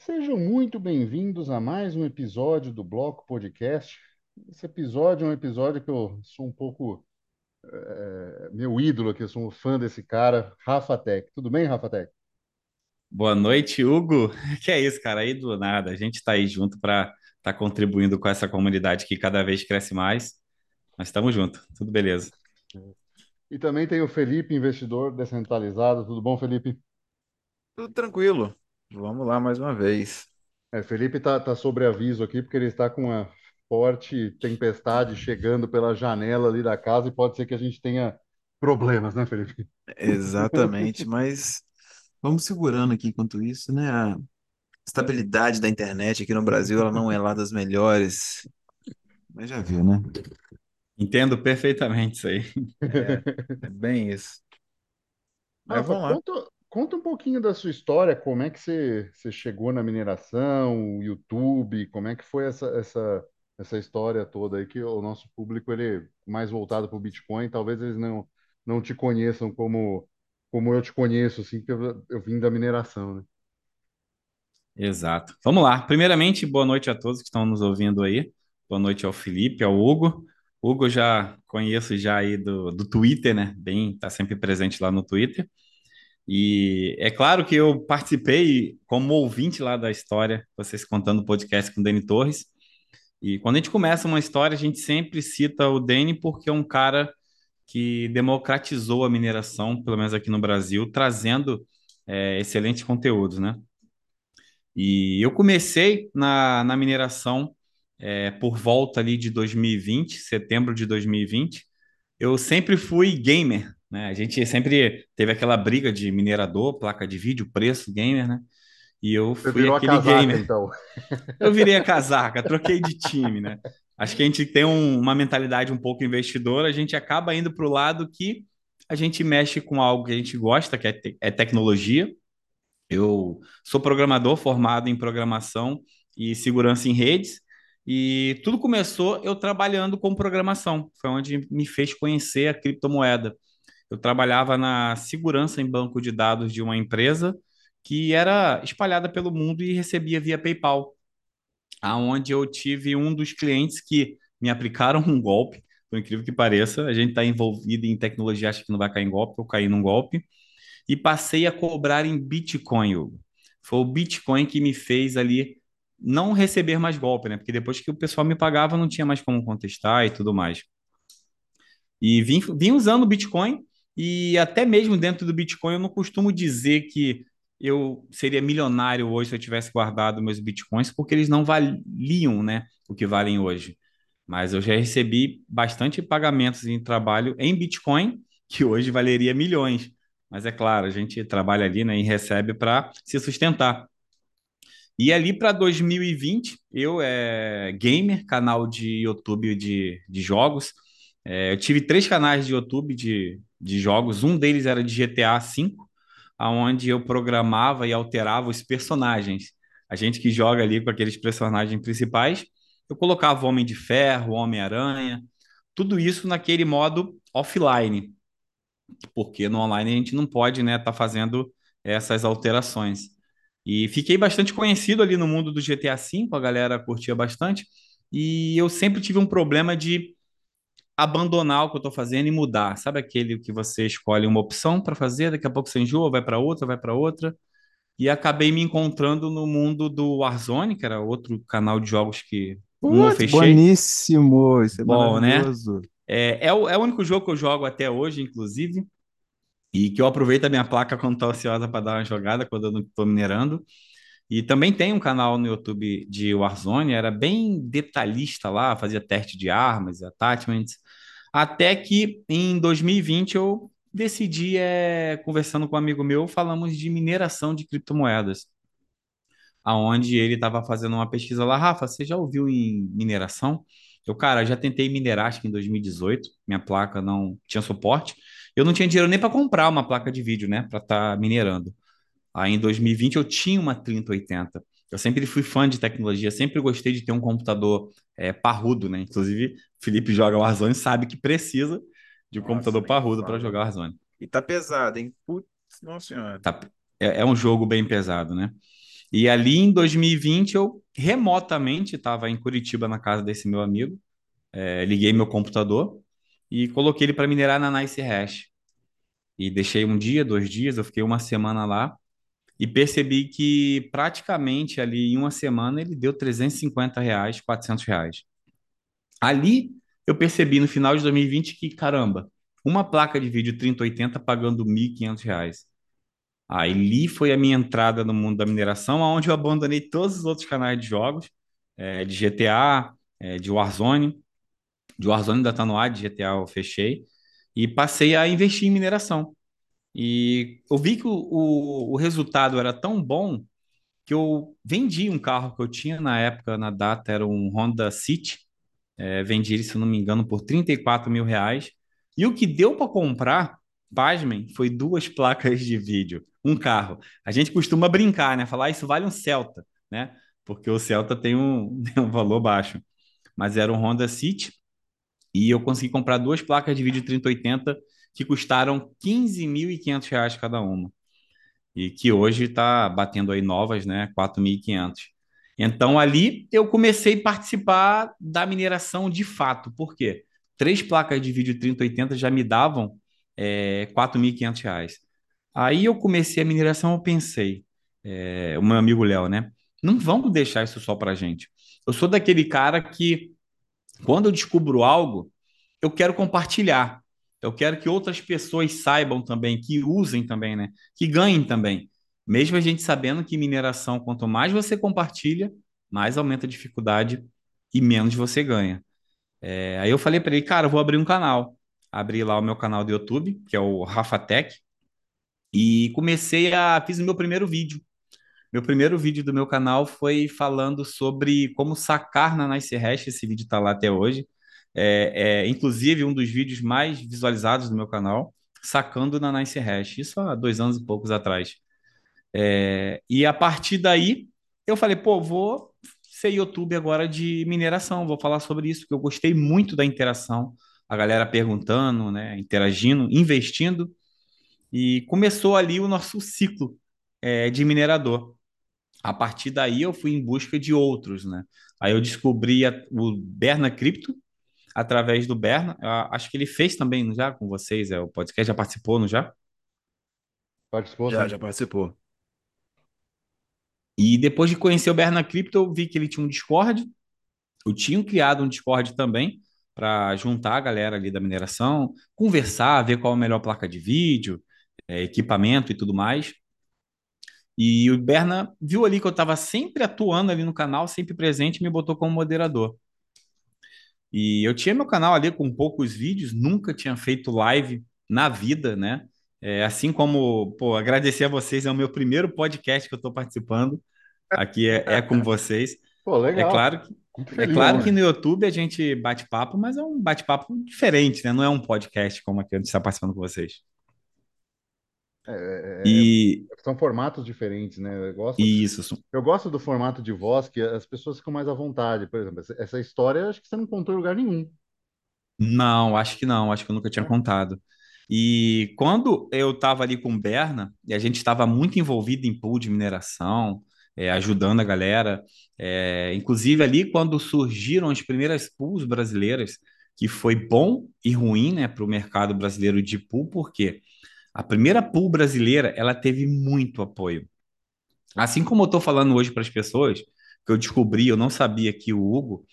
Sejam muito bem-vindos a mais um episódio do Bloco Podcast. Esse episódio é um episódio que eu sou um pouco é, meu ídolo, que eu sou um fã desse cara, Rafa Tech. Tudo bem, Rafa Tech? Boa noite, Hugo. Que é isso, cara? Aí do nada, a gente está aí junto para estar contribuindo com essa comunidade que cada vez cresce mais. Nós estamos juntos, tudo beleza. E também tem o Felipe, investidor descentralizado. Tudo bom, Felipe? Tudo tranquilo. Vamos lá mais uma vez. É, Felipe está tá sobre aviso aqui porque ele está com uma forte tempestade chegando pela janela ali da casa e pode ser que a gente tenha problemas, né, Felipe? Exatamente, mas vamos segurando aqui enquanto isso, né? A estabilidade da internet aqui no Brasil, ela não é lá das melhores. Mas já viu, né? Entendo perfeitamente isso aí. É, é bem isso. Mas Rafa, vamos lá. conta, conta um pouquinho da sua história, como é que você, você chegou na mineração, o YouTube, como é que foi essa, essa, essa história toda aí, que o nosso público ele é mais voltado para o Bitcoin, talvez eles não, não te conheçam como, como eu te conheço, assim, que eu, eu vim da mineração, né? Exato. Vamos lá. Primeiramente, boa noite a todos que estão nos ouvindo aí. Boa noite ao Felipe, ao Hugo. Hugo já conheço já aí do, do Twitter, né? Bem, tá sempre presente lá no Twitter. E é claro que eu participei como ouvinte lá da história, vocês contando o podcast com o Dani Torres. E quando a gente começa uma história, a gente sempre cita o Dani porque é um cara que democratizou a mineração, pelo menos aqui no Brasil, trazendo é, excelentes conteúdos, né? E eu comecei na, na mineração é, por volta ali de 2020, setembro de 2020. Eu sempre fui gamer, né? A gente sempre teve aquela briga de minerador, placa de vídeo, preço, gamer, né? E eu fui aquele casaca, gamer. então. Eu virei a casaca, troquei de time, né? Acho que a gente tem um- uma mentalidade um pouco investidora, a gente acaba indo para o lado que a gente mexe com algo que a gente gosta, que é, te- é tecnologia. Eu sou programador formado em programação e segurança em redes, e tudo começou eu trabalhando com programação. Foi onde me fez conhecer a criptomoeda. Eu trabalhava na segurança em banco de dados de uma empresa que era espalhada pelo mundo e recebia via PayPal aonde eu tive um dos clientes que me aplicaram um golpe, por incrível que pareça, a gente está envolvido em tecnologia, acha que não vai cair em golpe, eu caí num golpe, e passei a cobrar em Bitcoin, Hugo. Foi o Bitcoin que me fez ali não receber mais golpe, né? Porque depois que o pessoal me pagava, não tinha mais como contestar e tudo mais. E vim, vim usando o Bitcoin, e até mesmo dentro do Bitcoin, eu não costumo dizer que eu seria milionário hoje se eu tivesse guardado meus Bitcoins, porque eles não valiam, né, o que valem hoje. Mas eu já recebi bastante pagamentos em trabalho em Bitcoin, que hoje valeria milhões. Mas é claro, a gente trabalha ali, né, e recebe para se sustentar. E ali para 2020, eu é gamer, canal de YouTube de, de jogos. É, eu tive três canais de YouTube de, de jogos. Um deles era de GTA V, aonde eu programava e alterava os personagens. A gente que joga ali com aqueles personagens principais, eu colocava o Homem de Ferro, o Homem-Aranha, tudo isso naquele modo offline, porque no online a gente não pode, né, estar fazendo essas alterações. E fiquei bastante conhecido ali no mundo do GTA V, a galera curtia bastante, e eu sempre tive um problema de abandonar o que eu estou fazendo e mudar. Sabe aquele que você escolhe uma opção para fazer, daqui a pouco você enjoa, vai para outra, vai para outra. E acabei me encontrando no mundo do Warzone, que era outro canal de jogos que um eu fechei. bueníssimo! Isso é Bom, né? É, é, o, é o único jogo que eu jogo até hoje, inclusive, e que eu aproveito a minha placa quando estou ansiosa para dar uma jogada, quando eu não estou minerando. E também tem um canal no YouTube de Warzone, era bem detalhista lá, fazia teste de armas, attachments. Até que em 2020 eu decidi, é, conversando com um amigo meu, falamos de mineração de criptomoedas, aonde ele estava fazendo uma pesquisa lá. Rafa, você já ouviu em mineração? Eu, cara, já tentei minerar, acho que em 2018, minha placa não tinha suporte. Eu não tinha dinheiro nem para comprar uma placa de vídeo, né, para estar minerando. Aí em 2020 eu tinha uma 3080. Eu sempre fui fã de tecnologia, sempre gostei de ter um computador é, parrudo, né? Inclusive, Felipe joga Warzone, sabe que precisa de um Nossa, computador parrudo para jogar Warzone. E tá pesado, hein? Putz, nossa senhora. Tá- é, é um jogo bem pesado, né? E ali em 2020 eu remotamente estava em Curitiba na casa desse meu amigo, é, liguei meu computador e coloquei ele para minerar na Nice Hash. E deixei um dia, dois dias, eu fiquei uma semana lá e percebi que praticamente ali em uma semana ele deu 350 reais, 400 reais. Ali eu percebi no final de 2020 que, caramba, uma placa de vídeo 3080 pagando 1.500 reais. Ali foi a minha entrada no mundo da mineração, onde eu abandonei todos os outros canais de jogos, é, de GTA, é, de Warzone. De Warzone ainda está no ar, de GTA eu fechei. E passei a investir em mineração. E eu vi que o, o, o resultado era tão bom que eu vendi um carro que eu tinha na época, na data, era um Honda City. É, vendi ele, se não me engano, por 34 mil reais. E o que deu para comprar, pasmem, foi duas placas de vídeo, um carro. A gente costuma brincar, né? Falar, ah, isso vale um Celta, né? Porque o Celta tem um, tem um valor baixo. Mas era um Honda City. E eu consegui comprar duas placas de vídeo 3080 que custaram 15.500 reais cada uma. E que hoje está batendo aí novas, né? 4.500. Então ali eu comecei a participar da mineração de fato. Por quê? Três placas de vídeo 3080 já me davam é, 4.500 reais. Aí eu comecei a mineração, eu pensei, é, o meu amigo Léo, né? Não vamos deixar isso só para gente. Eu sou daquele cara que, quando eu descubro algo, eu quero compartilhar. Eu quero que outras pessoas saibam também, que usem também, né? Que ganhem também. Mesmo a gente sabendo que mineração, quanto mais você compartilha, mais aumenta a dificuldade e menos você ganha. É, aí eu falei para ele, cara, eu vou abrir um canal. Abri lá o meu canal do YouTube, que é o Rafa Tech, e comecei a. Fiz o meu primeiro vídeo. Meu primeiro vídeo do meu canal foi falando sobre como sacar na Nice Hash. Esse vídeo está lá até hoje. É, é, inclusive, um dos vídeos mais visualizados do meu canal, sacando na Nice Hash. Isso há dois anos e poucos atrás. É, e a partir daí, eu falei, pô, vou ser YouTube agora de mineração, vou falar sobre isso, porque eu gostei muito da interação, a galera perguntando, né, interagindo, investindo, e começou ali o nosso ciclo é, de minerador. A partir daí eu fui em busca de outros, né? Aí eu descobri a, o Berna Cripto, através do Berna. Eu acho que ele fez também já com vocês, é, o podcast já participou, não já? Participou, Já, sim. já participou. E depois de conhecer o Berna Crypto, eu vi que ele tinha um Discord. Eu tinha criado um Discord também para juntar a galera ali da mineração, conversar, ver qual a melhor placa de vídeo, é, equipamento e tudo mais. E o Berna viu ali que eu estava sempre atuando ali no canal, sempre presente, e me botou como moderador. E eu tinha meu canal ali com poucos vídeos, nunca tinha feito live na vida, né? É, assim como, pô, agradecer a vocês, é o meu primeiro podcast que eu estou participando. Aqui é, é com vocês. Pô, É legal. claro que, é claro que no YouTube a gente bate papo, mas é um bate-papo diferente, né? Não é um podcast como aqui a gente está participando com vocês. É, é, é, E, são formatos diferentes, né? Eu gosto, isso, eu gosto do formato de voz que as pessoas ficam mais à vontade. Por exemplo, essa, história acho que você não contou em lugar nenhum. Não, acho que não, acho que eu nunca tinha contado. E quando eu estava ali com o Berna, e a gente estava muito envolvido em pool de mineração, é, ajudando a galera, é, inclusive ali quando surgiram as primeiras pools brasileiras, que foi bom e ruim, né, para o mercado brasileiro de pool, porque a primeira pool brasileira, ela teve muito apoio. Assim como eu estou falando hoje para as pessoas, que eu descobri, eu não sabia que o Hugo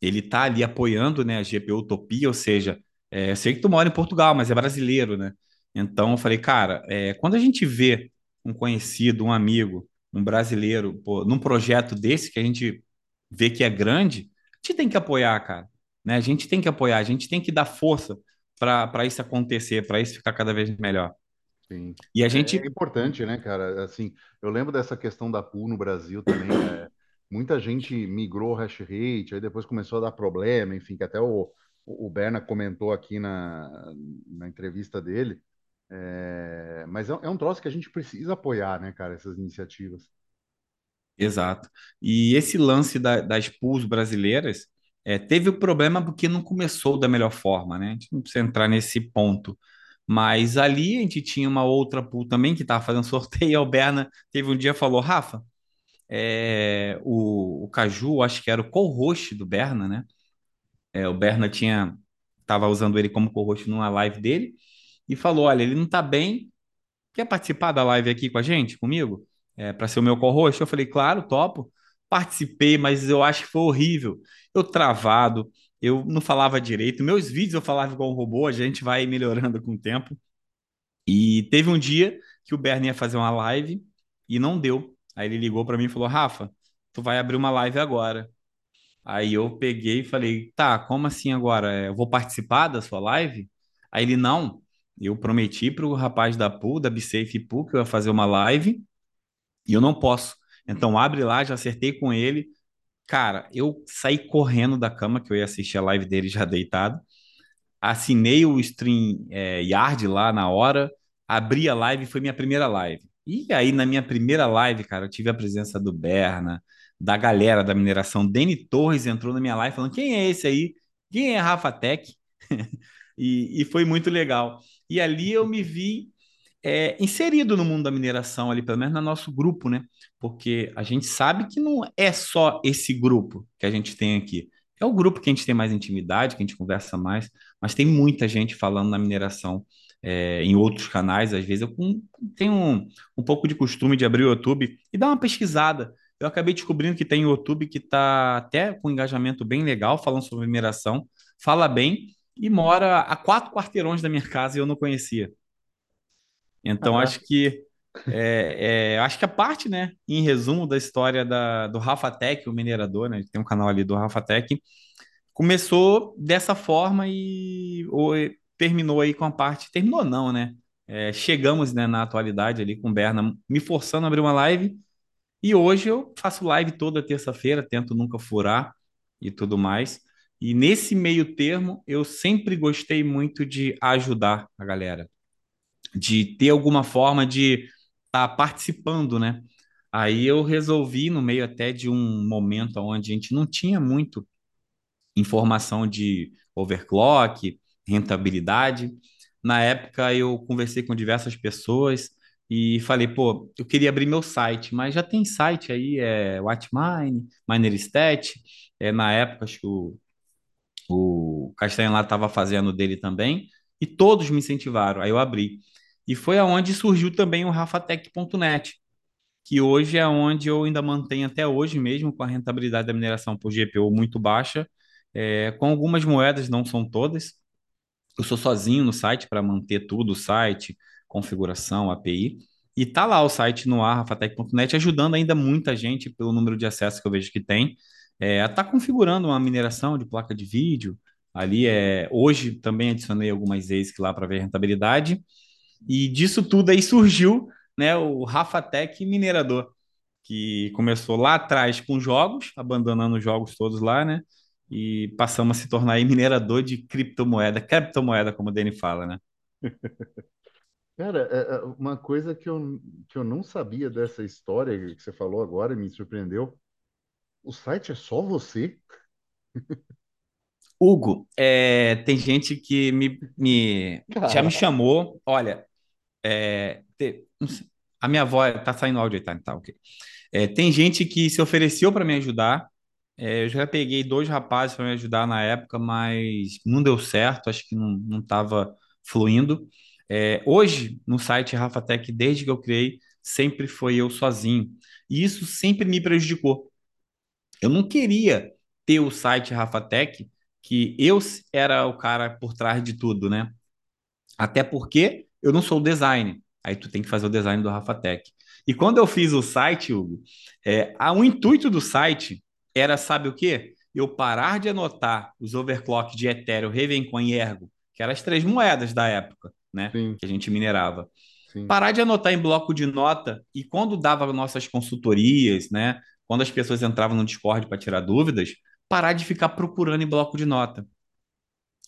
ele tá ali apoiando, né, a GPU Utopia, ou seja, é, eu sei que tu mora em Portugal, mas é brasileiro, né? Então eu falei, cara, é, quando a gente vê um conhecido, um amigo, um brasileiro, pô, num projeto desse que a gente vê que é grande, a gente tem que apoiar, cara, né? A gente tem que apoiar, a gente tem que dar força para isso acontecer, para isso ficar cada vez melhor. Sim. E a É, é gente, importante, né, cara? Assim, eu lembro dessa questão da pool no Brasil também. é, muita gente migrou hash rate, aí depois começou a dar problema, enfim, que até o, o Berna comentou aqui na, na entrevista dele. É, mas é, é um troço que a gente precisa apoiar, né, cara, essas iniciativas. Exato. E esse lance da- das pools brasileiras é, teve o problema porque não começou da melhor forma, né? A gente não precisa entrar nesse ponto. Mas ali a gente tinha uma outra pool também que estava fazendo sorteio. A Alberna teve um dia falou: Rafa, é, o, o Caju, acho que era o co-host do Berna, né? É, o Berna tinha estava usando ele como co-host numa live dele e falou: Olha, ele não está bem, quer participar da live aqui com a gente, comigo? É, para ser o meu co-host? Eu falei: Claro, topo. Participei, mas eu acho que foi horrível. Eu travado, eu não falava direito. Meus vídeos eu falava igual um robô, a gente vai melhorando com o tempo. E teve um dia que o Bernie ia fazer uma live e não deu. Aí ele ligou para mim e falou: Rafa, tu vai abrir uma live agora. Aí eu peguei e falei: tá, como assim agora? É, eu vou participar da sua live? Aí ele: não. Eu prometi para o rapaz da Pool, da BSafe Pool, que eu ia fazer uma live e eu não posso. Então abre lá, já acertei com ele. Cara, eu saí correndo da cama, que eu ia assistir a live dele já deitado. Assinei o Stream é, Yard lá na hora, abri a live, foi minha primeira live. E aí, na minha primeira live, cara, eu tive a presença do Berna, da galera da mineração. Deni Torres entrou na minha live falando: quem é esse aí? Quem é Rafa Tech? e, e foi muito legal. E ali eu me vi é, inserido no mundo da mineração, ali, pelo menos no nosso grupo, né? Porque a gente sabe que não é só esse grupo que a gente tem aqui. É o grupo que a gente tem mais intimidade, que a gente conversa mais, mas tem muita gente falando na mineração é, em outros canais. Às vezes eu tenho um, um pouco de costume de abrir o YouTube e dar uma pesquisada. Eu acabei descobrindo que tem YouTube que está até com um engajamento bem legal, falando sobre mineração, fala bem e mora a quatro quarteirões da minha casa e eu não conhecia. Então, Ah, acho que é, é, acho que a parte, né, em resumo da história da, do Rafa Tech, o minerador, né, tem um canal ali do Rafa Tech, começou dessa forma e ou, terminou aí com a parte, terminou não, né? É, chegamos, né, na atualidade ali com o Berna me forçando a abrir uma live e hoje eu faço live toda terça-feira, tento nunca furar e tudo mais. E nesse meio termo, eu sempre gostei muito de ajudar a galera de ter alguma forma de estar tá participando, né? Aí eu resolvi, no meio até de um momento onde a gente não tinha muito informação de overclock, rentabilidade. Na época eu conversei com diversas pessoas e falei, pô, eu queria abrir meu site, mas já tem site aí, é Watchmine, MinerStat, é, na época acho que o, o Castanho lá estava fazendo dele também, e todos me incentivaram, aí eu abri. E foi aonde surgiu também o rafatec.net, que hoje é onde eu ainda mantenho até hoje mesmo, com a rentabilidade da mineração por GPU muito baixa, é, com algumas moedas, não são todas. Eu sou sozinho no site para manter tudo, o site, configuração, API. E tá lá o site no ar, rafatec.net, ajudando ainda muita gente pelo número de acessos que eu vejo que tem. É, tá configurando uma mineração de placa de vídeo. Ali é hoje também adicionei algumas ASIC lá para ver a rentabilidade. E disso tudo aí surgiu né, o Rafatec Minerador, que começou lá atrás com jogos, abandonando os jogos todos lá, né? E passamos a se tornar minerador de criptomoeda, criptomoeda, como o Dani fala, né? Cara, é- é uma coisa que eu, que eu não sabia dessa história que você falou agora e me surpreendeu. O site é só você? Hugo, é, tem gente que me, me- já me chamou. Olha, é, te- não sei, a minha voz tá saindo áudio tá? Tá. É, tem gente que se ofereceu para me ajudar. É, eu já peguei dois rapazes para me ajudar na época, mas não deu certo, acho que não não estava fluindo. É, hoje, no site Rafatec, desde que eu criei, sempre foi eu sozinho. E isso sempre me prejudicou. Eu não queria ter o site Rafatec, que eu era o cara por trás de tudo, né? Até porque eu não sou o designer. Aí tu tem que fazer o design do Rafatec. E quando eu fiz o site, Hugo, é, a- o intuito do site era, sabe o quê? Eu parar de anotar os overclock de Ethereum, Ravencoin e Ergo, que eram as três moedas da época, né? sim, Que a gente minerava. sim. Parar de anotar em bloco de nota e quando dava nossas consultorias, né? Quando as pessoas entravam no Discord para tirar dúvidas, parar de ficar procurando em bloco de nota.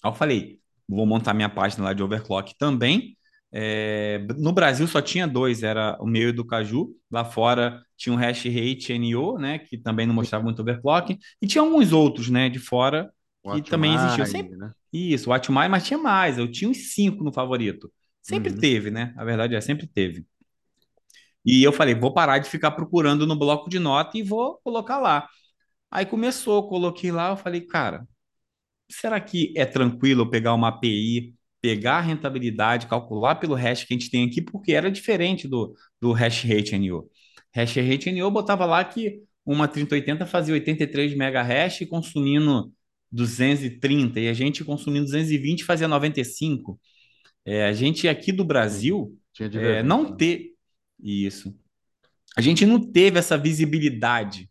Aí eu falei, vou montar minha página lá de overclock também. É, no Brasil só tinha dois, era o meu e do Caju. Lá fora tinha o hash rate NO, né, que também não mostrava muito overclock. E tinha alguns outros, né, de fora que também existiam. Sempre né? isso, o Atmai, mas tinha mais. Eu tinha uns cinco no favorito. Sempre Uhum. teve, né? A verdade é, sempre teve. E eu falei, vou parar de ficar procurando no bloco de nota e vou colocar lá. Aí começou, coloquei lá, eu falei, cara, será que é tranquilo eu pegar uma API, pegar a rentabilidade, calcular pelo hash que a gente tem aqui, porque era diferente do, do hash rate NU. Hash rate NU botava lá que uma 3080 fazia 83 mega hash consumindo 230 e a gente consumindo 220 fazia 95. É, a gente aqui do Brasil é, não ter isso. A gente não teve essa visibilidade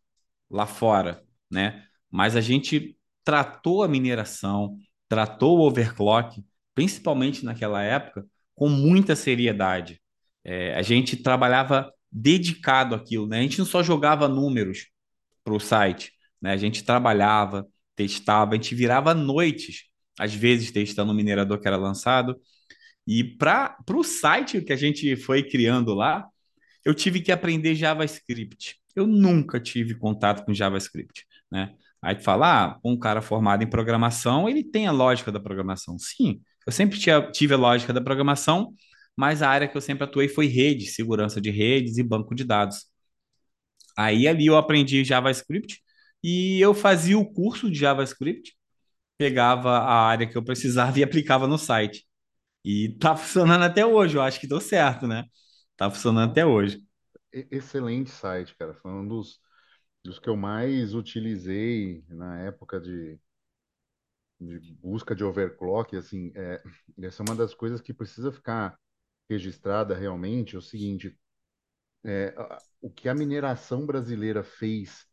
lá fora, né? Mas a gente tratou a mineração, tratou o overclock, principalmente naquela época, com muita seriedade. É, a gente trabalhava dedicado àquilo, né? A gente não só jogava números para o site, né? A gente trabalhava, testava, a gente virava noites, às vezes testando o minerador que era lançado. E para o site que a gente foi criando lá, eu tive que aprender JavaScript. Eu nunca tive contato com JavaScript, né? Aí tu fala, ah, um cara formado em programação, ele tem a lógica da programação. Sim, eu sempre tive a lógica da programação, mas a área que eu sempre atuei foi rede, segurança de redes e banco de dados. Aí ali eu aprendi JavaScript e eu fazia o curso de JavaScript, pegava a área que eu precisava e aplicava no site. E tá funcionando até hoje, eu acho que deu certo, né? Tá funcionando até hoje. Excelente site, cara. Foi um dos dos que eu mais utilizei na época de, de busca de overclock, assim, é, essa é uma das coisas que precisa ficar registrada realmente, é o seguinte, é, o que a mineração brasileira fez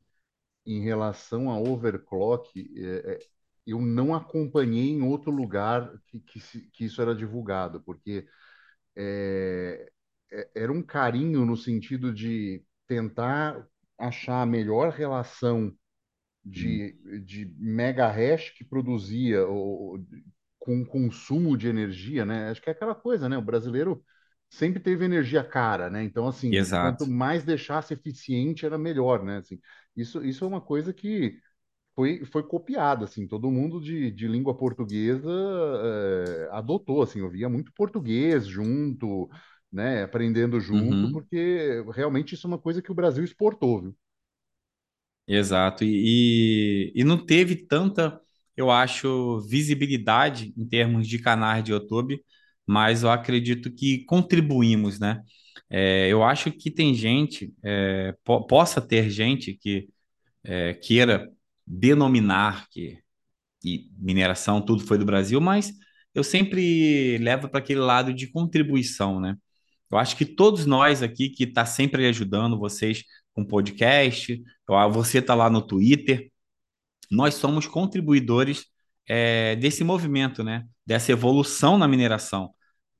em relação a overclock, é, é, eu não acompanhei em outro lugar que, que, que isso era divulgado, porque é, é, era um carinho no sentido de tentar achar a melhor relação de, hum. de mega hash que produzia ou, com consumo de energia, né? Acho que é aquela coisa, né? O brasileiro sempre teve energia cara, né? Então, assim, Exato. quanto mais deixasse eficiente, era melhor, né? Assim, isso, isso é uma coisa que foi, foi copiada, assim, todo mundo de, de língua portuguesa é, adotou, assim, eu via muito português junto, né, aprendendo junto, Uhum. porque realmente isso é uma coisa que o Brasil exportou, viu? Exato. E, e, e não teve tanta, eu acho, visibilidade em termos de canais de YouTube, mas eu acredito que contribuímos, né? É, eu acho que tem gente, é, po- possa ter gente que é, queira denominar que mineração tudo foi do Brasil, mas eu sempre levo para aquele lado de contribuição, né? Eu acho que todos nós aqui que está sempre ajudando vocês com podcast, você está lá no Twitter, nós somos contribuidores é, desse movimento, né? Dessa evolução na mineração.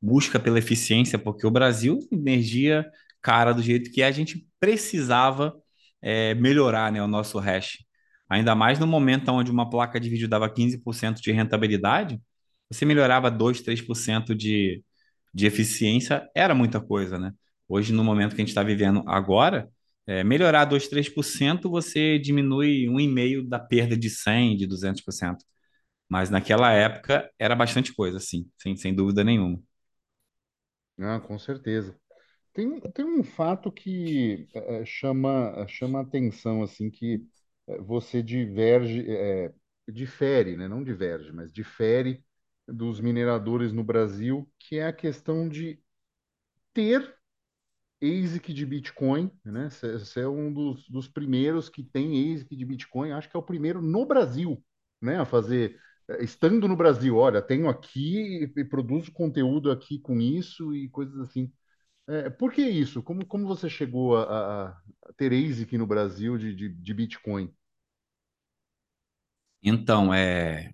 Busca pela eficiência, porque o Brasil, energia cara do jeito que é, a gente precisava é, melhorar né, o nosso hash. Ainda mais no momento onde uma placa de vídeo dava 15% de rentabilidade, você melhorava 2, 3% de, de eficiência, era muita coisa, né? Hoje, no momento que a gente está vivendo agora, é, melhorar 2, 3%, você diminui um e meio da perda de 100, de 200%. Mas naquela época era bastante coisa, sim, sem, sem dúvida nenhuma. Ah, com certeza. Tem, tem um fato que eh, chama, chama atenção, assim, que eh, você diverge, eh, difere, né? Não diverge, mas difere dos mineradores no Brasil, que é a questão de ter ASIC de Bitcoin, né? Você é um dos, dos primeiros que tem ASIC de Bitcoin, acho que é o primeiro no Brasil, né? A fazer, eh, estando no Brasil, olha, tenho aqui e, produzo conteúdo aqui com isso e coisas assim. É, por que isso? Como, como você chegou a, a ter ASIC no Brasil de, de, de Bitcoin? Então, é,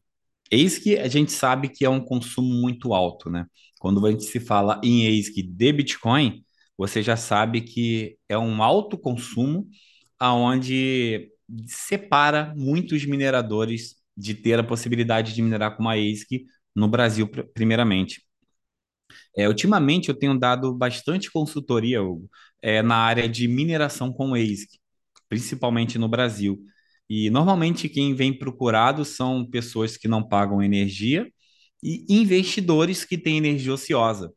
que a gente sabe que é um consumo muito alto, né? Quando a gente se fala em ASIC de Bitcoin, você já sabe que é um alto consumo aonde separa muitos mineradores de ter a possibilidade de minerar com uma ASIC no Brasil, primeiramente. É, ultimamente eu tenho dado bastante consultoria, Hugo, é, na área de mineração com ASIC, principalmente no Brasil. E normalmente quem vem procurado são pessoas que não pagam energia e investidores que têm energia ociosa.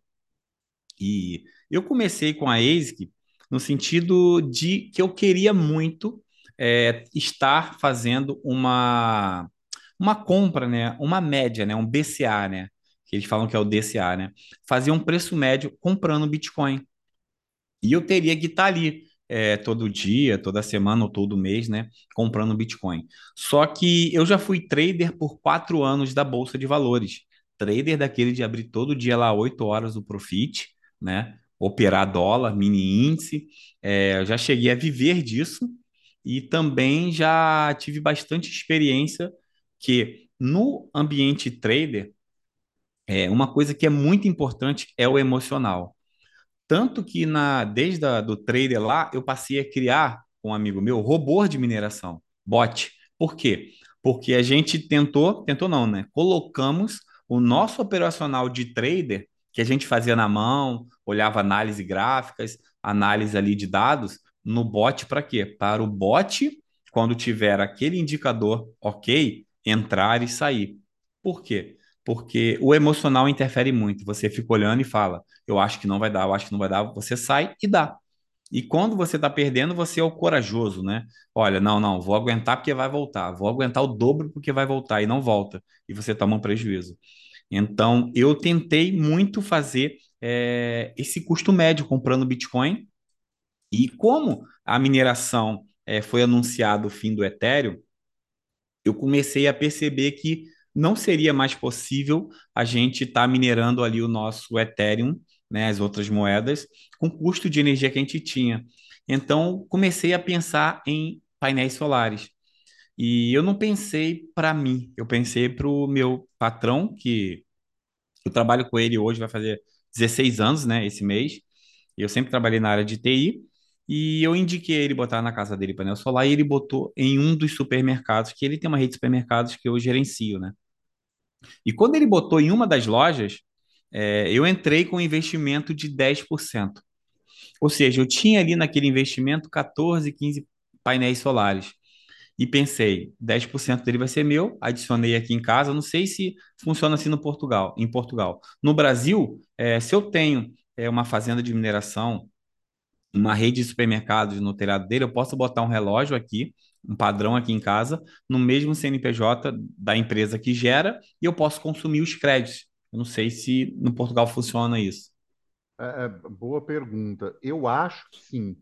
E eu comecei com a ASIC no sentido de que eu queria muito é, estar fazendo uma, uma compra, né? Uma média, né? Um BCA, né? Que eles falam que é o DCA, né? Fazer um preço médio comprando Bitcoin. E eu teria que estar ali é, todo dia, toda semana ou todo mês, né? Comprando Bitcoin. Só que eu já fui trader por quatro anos da Bolsa de Valores. Trader daquele de abrir todo dia lá oito horas o profit, né? Operar dólar, mini índice. É, já cheguei a viver disso e também já tive bastante experiência que no ambiente trader, é, uma coisa que é muito importante é o emocional. Tanto que na, desde a, do trader lá, eu passei a criar, com um amigo meu, robô de mineração, bot. Por quê? Porque a gente tentou, tentou não, né? Colocamos o nosso operacional de trader, que a gente fazia na mão, olhava análise gráficas, análise ali de dados, no bot para quê? Para o bot, quando tiver aquele indicador ok, entrar e sair. Por quê? Porque o emocional interfere muito. Você fica olhando e fala: Eu acho que não vai dar, eu acho que não vai dar. Você sai e dá. E quando você está perdendo, você é o corajoso, né? Olha, não, não, vou aguentar porque vai voltar. Vou aguentar o dobro porque vai voltar e não volta. E você toma um prejuízo. Então, eu tentei muito fazer é, esse custo médio comprando Bitcoin. E como a mineração é, foi anunciado o fim do Ethereum, eu comecei a perceber que não seria mais possível a gente estar tá minerando ali o nosso Ethereum, né, as outras moedas, com o custo de energia que a gente tinha. Então, comecei a pensar em painéis solares. E eu não pensei para mim, eu pensei para o meu patrão, que eu trabalho com ele hoje, vai fazer 16 anos, né, esse mês. Eu sempre trabalhei na área de TI, e eu indiquei ele botar na casa dele painel solar e ele botou em um dos supermercados, que ele tem uma rede de supermercados que eu gerencio, né? E quando ele botou em uma das lojas, é, eu entrei com um investimento de 10%. Ou seja, eu tinha ali naquele investimento 14, 15 painéis solares. E pensei, 10% dele vai ser meu, adicionei aqui em casa. Não sei se funciona assim no Portugal, em Portugal. No Brasil, é, se eu tenho é, uma fazenda de mineração, uma rede de supermercados no telhado dele, eu posso botar um relógio aqui, um padrão aqui em casa, no mesmo CNPJ da empresa que gera, e eu posso consumir os créditos. Eu não sei se no Portugal funciona isso. É, é, boa pergunta. Eu acho que sim.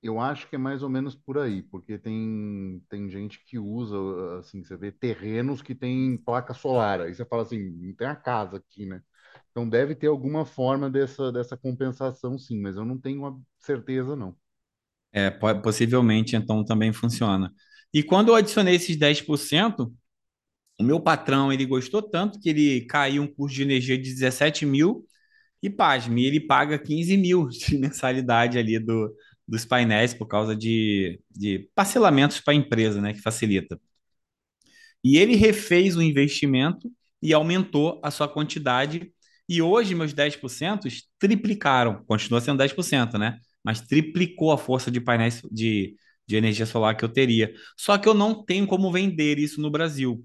Eu acho que é mais ou menos por aí, porque tem, tem gente que usa, assim, você vê terrenos que tem placa solar. Aí você fala assim, não tem a casa aqui, né? Então deve ter alguma forma dessa, dessa compensação, sim, mas eu não tenho certeza, não. É, possivelmente, então, também funciona. E quando eu adicionei esses 10%, o meu patrão, ele gostou tanto que ele caiu um custo de energia de 17 mil e, pasme, ele paga 15 mil de mensalidade ali do, dos painéis por causa de, de parcelamentos para a empresa, né, que facilita. E ele refez o investimento e aumentou a sua quantidade e hoje meus 10% triplicaram, continua sendo 10%, né? Mas triplicou a força de painéis de, de energia solar que eu teria. Só que eu não tenho como vender isso no Brasil.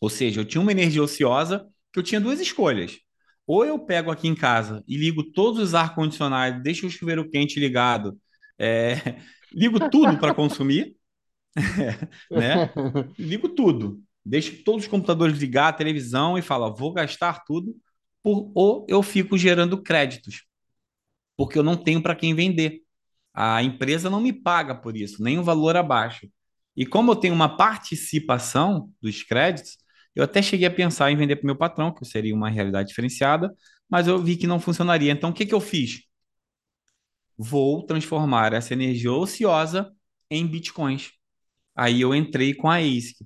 Ou seja, eu tinha uma energia ociosa que eu tinha duas escolhas. Ou eu pego aqui em casa e ligo todos os ar-condicionados, deixo o chuveiro quente ligado, é, ligo tudo para consumir, né? Ligo tudo. Deixo todos os computadores ligar, a televisão e falo, vou gastar tudo por, ou eu fico gerando créditos, porque eu não tenho para quem vender. A empresa não me paga por isso, nem o valor abaixo. E como eu tenho uma participação dos créditos, eu até cheguei a pensar em vender para o meu patrão, que seria uma realidade diferenciada, mas eu vi que não funcionaria. Então, o que, que eu fiz? Vou transformar essa energia ociosa em bitcoins. Aí eu entrei com a ASIC.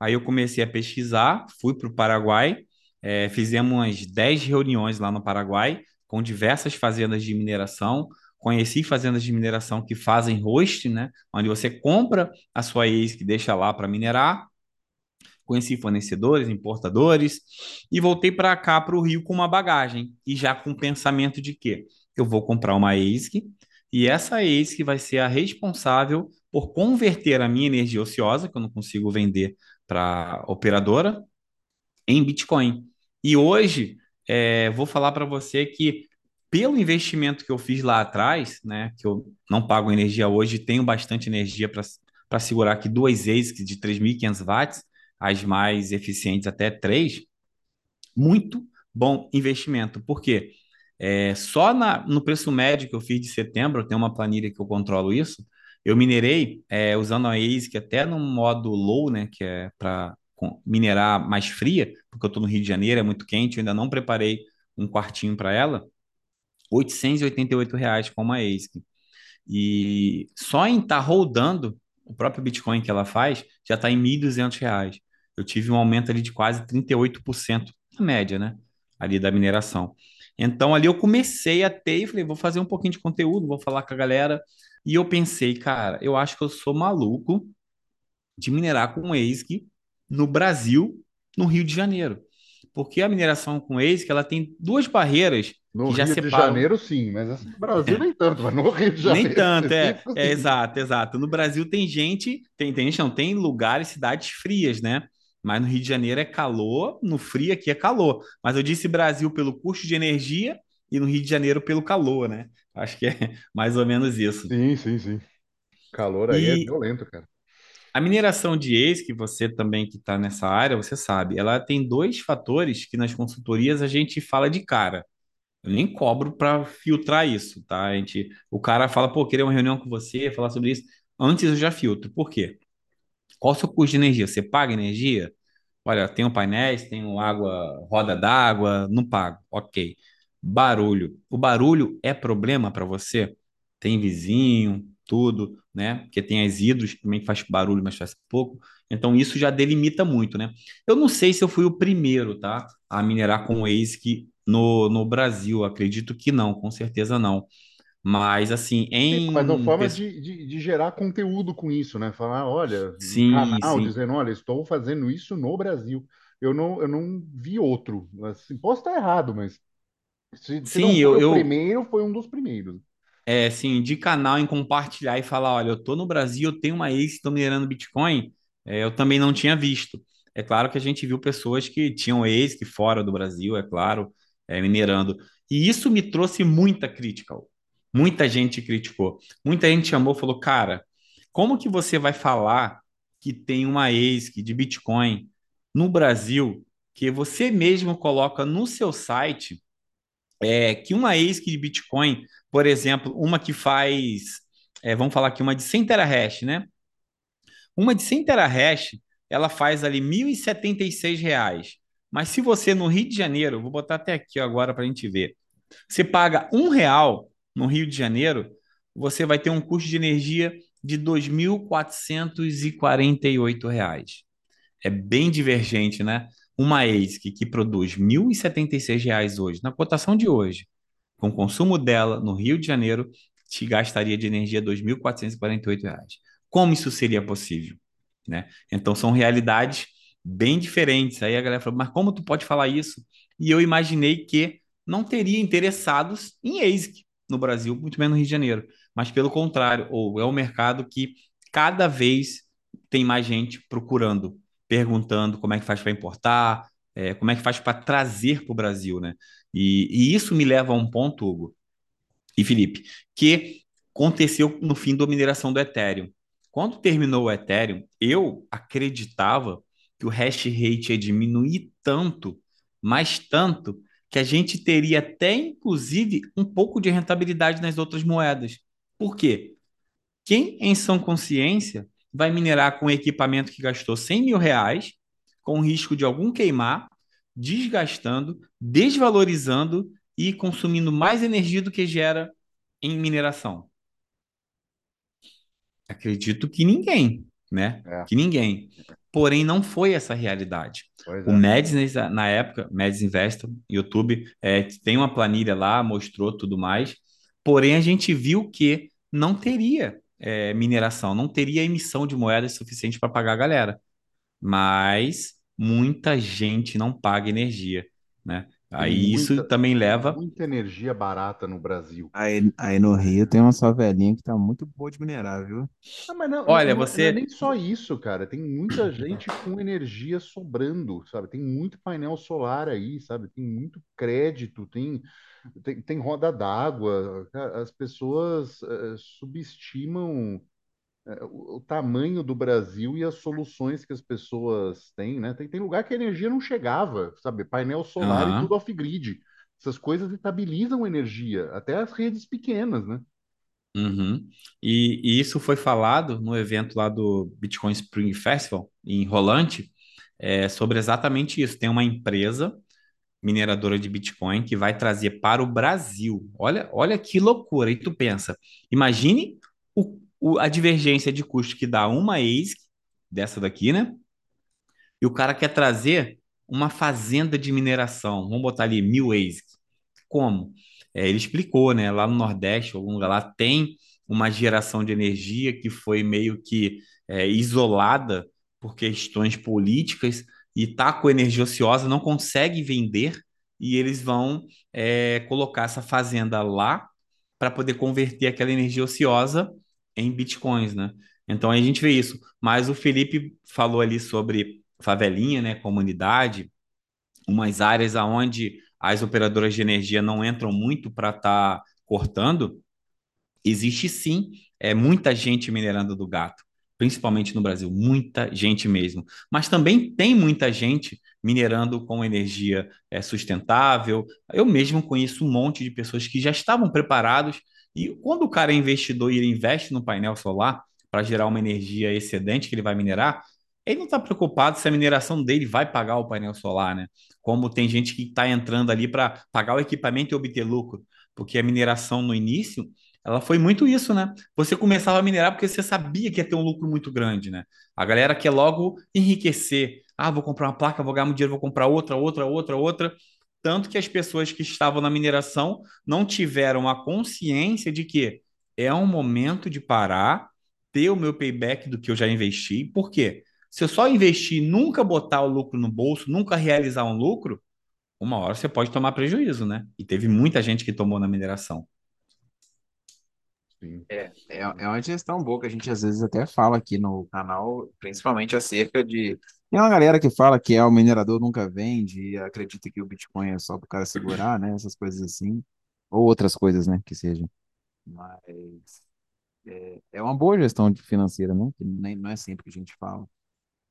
Aí eu comecei a pesquisar, fui para o Paraguai, é, fizemos umas 10 reuniões lá no Paraguai com diversas fazendas de mineração. Conheci fazendas de mineração que fazem host, né? Onde você compra a sua que deixa lá para minerar. Conheci fornecedores, importadores e voltei para cá, para o Rio, com uma bagagem e já com o pensamento de que eu vou comprar uma ASIC e essa ASIC vai ser a responsável por converter a minha energia ociosa, que eu não consigo vender para operadora, em Bitcoin. E hoje, é, vou falar para você que pelo investimento que eu fiz lá atrás, né, que eu não pago energia hoje, tenho bastante energia para segurar aqui duas ASICs de 3.500 watts, as mais eficientes até 3, muito bom investimento. Por quê? É, só na, no preço médio que eu fiz de setembro, eu tenho uma planilha que eu controlo isso, eu minerei é, usando a ASIC até no modo low, né, que é para minerar mais fria, porque eu estou no Rio de Janeiro, é muito quente, eu ainda não preparei um quartinho para ela, 888 reais com uma ASIC. E só em estar tá rodando o próprio Bitcoin que ela faz, já está em 1.200 reais. Eu tive um aumento ali de quase 38% na média, né? Ali da mineração. Então ali eu comecei a ter e falei, vou fazer um pouquinho de conteúdo, vou falar com a galera. E eu pensei, cara, eu acho que eu sou maluco de minerar com ASIC no Brasil, no Rio de Janeiro. Porque a mineração com ASIC, ela tem duas barreiras no que já Rio separam... de Janeiro, sim, mas no Brasil nem tanto, mas no Rio de Janeiro. Nem tanto, é, é, exato, exato. No Brasil tem gente, tem, tem gente, não, tem lugares, cidades frias, né? Mas no Rio de Janeiro é calor, no frio aqui é calor. Mas eu disse Brasil pelo custo de energia e no Rio de Janeiro pelo calor, né? Acho que é mais ou menos isso. Sim, sim, sim. Calor aí é E violento, cara. a mineração de ex, que você também que está nessa área, você sabe, ela tem dois fatores que nas consultorias a gente fala de cara. Eu nem cobro para filtrar isso, tá? A gente, o cara fala, pô, queria uma reunião com você, falar sobre isso. Antes eu já filtro. Por quê? Qual o seu custo de energia? Você paga energia? Olha, tenho painéis, tenho água, roda d'água, não pago. Ok. Barulho. O barulho é problema para você? Tem vizinho, tudo, né? Porque tem as hidros que também faz barulho, mas faz pouco. Então isso já delimita muito, né? Eu não sei se eu fui o primeiro, tá? A minerar com ASIC no, no Brasil. Acredito que não, com certeza não. Mas assim, Sim, mas não em... forma de, de, de gerar conteúdo com isso, né? Falar, olha, Sim, canal sim. dizendo, olha, estou fazendo isso no Brasil. Eu não, eu não vi outro. Assim, posso estar errado, mas se, se Sim, foi eu, o eu, primeiro, foi um dos primeiros. é, assim, de canal em compartilhar e falar, olha, eu tô no Brasil, eu tenho uma ex estou minerando Bitcoin, é, eu também não tinha visto. É claro que a gente viu pessoas que tinham ex que fora do Brasil, é claro, é, minerando. E isso me trouxe muita crítica. Muita gente criticou. Muita gente chamou, e falou, cara, como que você vai falar que tem uma ex de Bitcoin no Brasil que você mesmo coloca no seu site é, que uma ASIC de Bitcoin, por exemplo, uma que faz, é, vamos falar aqui, uma de 100 terahash, né? Uma de 100 terahash, ela faz ali 1.076 reais. Mas se você no Rio de Janeiro, vou botar até aqui agora para a gente ver, você paga um real no Rio de Janeiro, você vai ter um custo de energia de 2.448 reais. É bem divergente, né? Uma ASIC que produz 1.076 reais hoje, na cotação de hoje, com o consumo dela no Rio de Janeiro, te gastaria de energia 2.448 reais. Como isso seria possível? Né? Então são realidades bem diferentes. Aí a galera falou, mas como tu pode falar isso? E eu imaginei que não teria interessados em ASIC no Brasil, muito menos no Rio de Janeiro. Mas pelo contrário, ou é um mercado que cada vez tem mais gente procurando perguntando como é que faz para importar, é, como é que faz para trazer para o Brasil, né? E, e isso me leva a um ponto, Hugo e Felipe, que aconteceu no fim da mineração do Ethereum. Quando terminou o Ethereum, eu acreditava que o hash rate ia diminuir tanto, mas tanto, que a gente teria até, inclusive, um pouco de rentabilidade nas outras moedas. Por quê? Quem em sã consciência vai minerar com equipamento que gastou 100 mil reais, com risco de algum queimar, desgastando, desvalorizando e consumindo mais energia do que gera em mineração? Acredito que ninguém, né? É, Que ninguém. Porém, não foi essa a realidade. pois O é. Mads, na época, Mads Investor, YouTube, é, tem uma planilha lá, mostrou tudo mais. Porém, a gente viu que não teria é, mineração, não teria emissão de moedas suficiente para pagar a galera. Mas muita gente não paga energia, né? Aí isso muita, também tem leva. muita energia barata no Brasil. Aí, aí no Rio tem uma favelinha que tá muito boa de minerar, viu? Ah, mas não, Olha, não é não é você. nem só isso, cara. Tem muita gente com energia sobrando, sabe? Tem muito painel solar aí, sabe? Tem muito crédito, tem. tem, tem roda d'água. As pessoas uh, subestimam uh, o, o, tamanho do Brasil e as soluções que as pessoas têm, né? Tem, tem lugar que a energia não chegava, sabe? Painel solar uhum. e tudo off-grid. Essas coisas estabilizam a energia, até as redes pequenas, né? Uhum. E, e, isso foi falado no evento lá do Bitcoin Spring Festival, em Rolante, é, sobre exatamente isso. Tem uma empresa mineradora de Bitcoin que vai trazer para o Brasil. Olha, olha que loucura. E tu pensa, imagine o, o, a divergência de custo que dá uma ASIC, dessa daqui, né? E o cara quer trazer uma fazenda de mineração. Vamos botar ali mil ASIC. Como? É, ele explicou, né? Lá no Nordeste, algum lugar lá, tem uma geração de energia que foi meio que é, isolada por questões políticas e está com energia ociosa, não consegue vender, e eles vão é, colocar essa fazenda lá para poder converter aquela energia ociosa em bitcoins, né? Então a gente vê isso. Mas o Felipe falou ali sobre favelinha, né, comunidade, umas áreas aonde as operadoras de energia não entram muito para estar tá cortando. Existe sim, é muita gente minerando do gato principalmente no Brasil, muita gente mesmo. Mas também tem muita gente minerando com energia é, sustentável. Eu mesmo conheço um monte de pessoas que já estavam preparados e quando o cara é investidor e ele investe no painel solar para gerar uma energia excedente que ele vai minerar, ele não está preocupado se a mineração dele vai pagar o painel solar, né? Como tem gente que está entrando ali para pagar o equipamento e obter lucro, porque a mineração no início ela foi muito isso, né? Você começava a minerar porque você sabia que ia ter um lucro muito grande, né? A galera quer logo enriquecer. Ah, vou comprar uma placa, vou ganhar muito dinheiro, vou comprar outra, outra, outra, outra. Tanto que as pessoas que estavam na mineração não tiveram a consciência de que é um momento de parar, ter o meu payback do que eu já investi. Por quê? Se eu só investir e nunca botar o lucro no bolso, nunca realizar um lucro, uma hora você pode tomar prejuízo, né? E teve muita gente que tomou na mineração. É, é, é uma gestão boa que a gente às vezes até fala aqui no canal, principalmente acerca de. Tem uma galera que fala que é o minerador nunca vende e acredita que o Bitcoin é só para o cara segurar, né? Essas coisas assim. Ou outras coisas, né? Que sejam. Mas é, é uma boa gestão financeira, né? Que nem, não é sempre que a gente fala.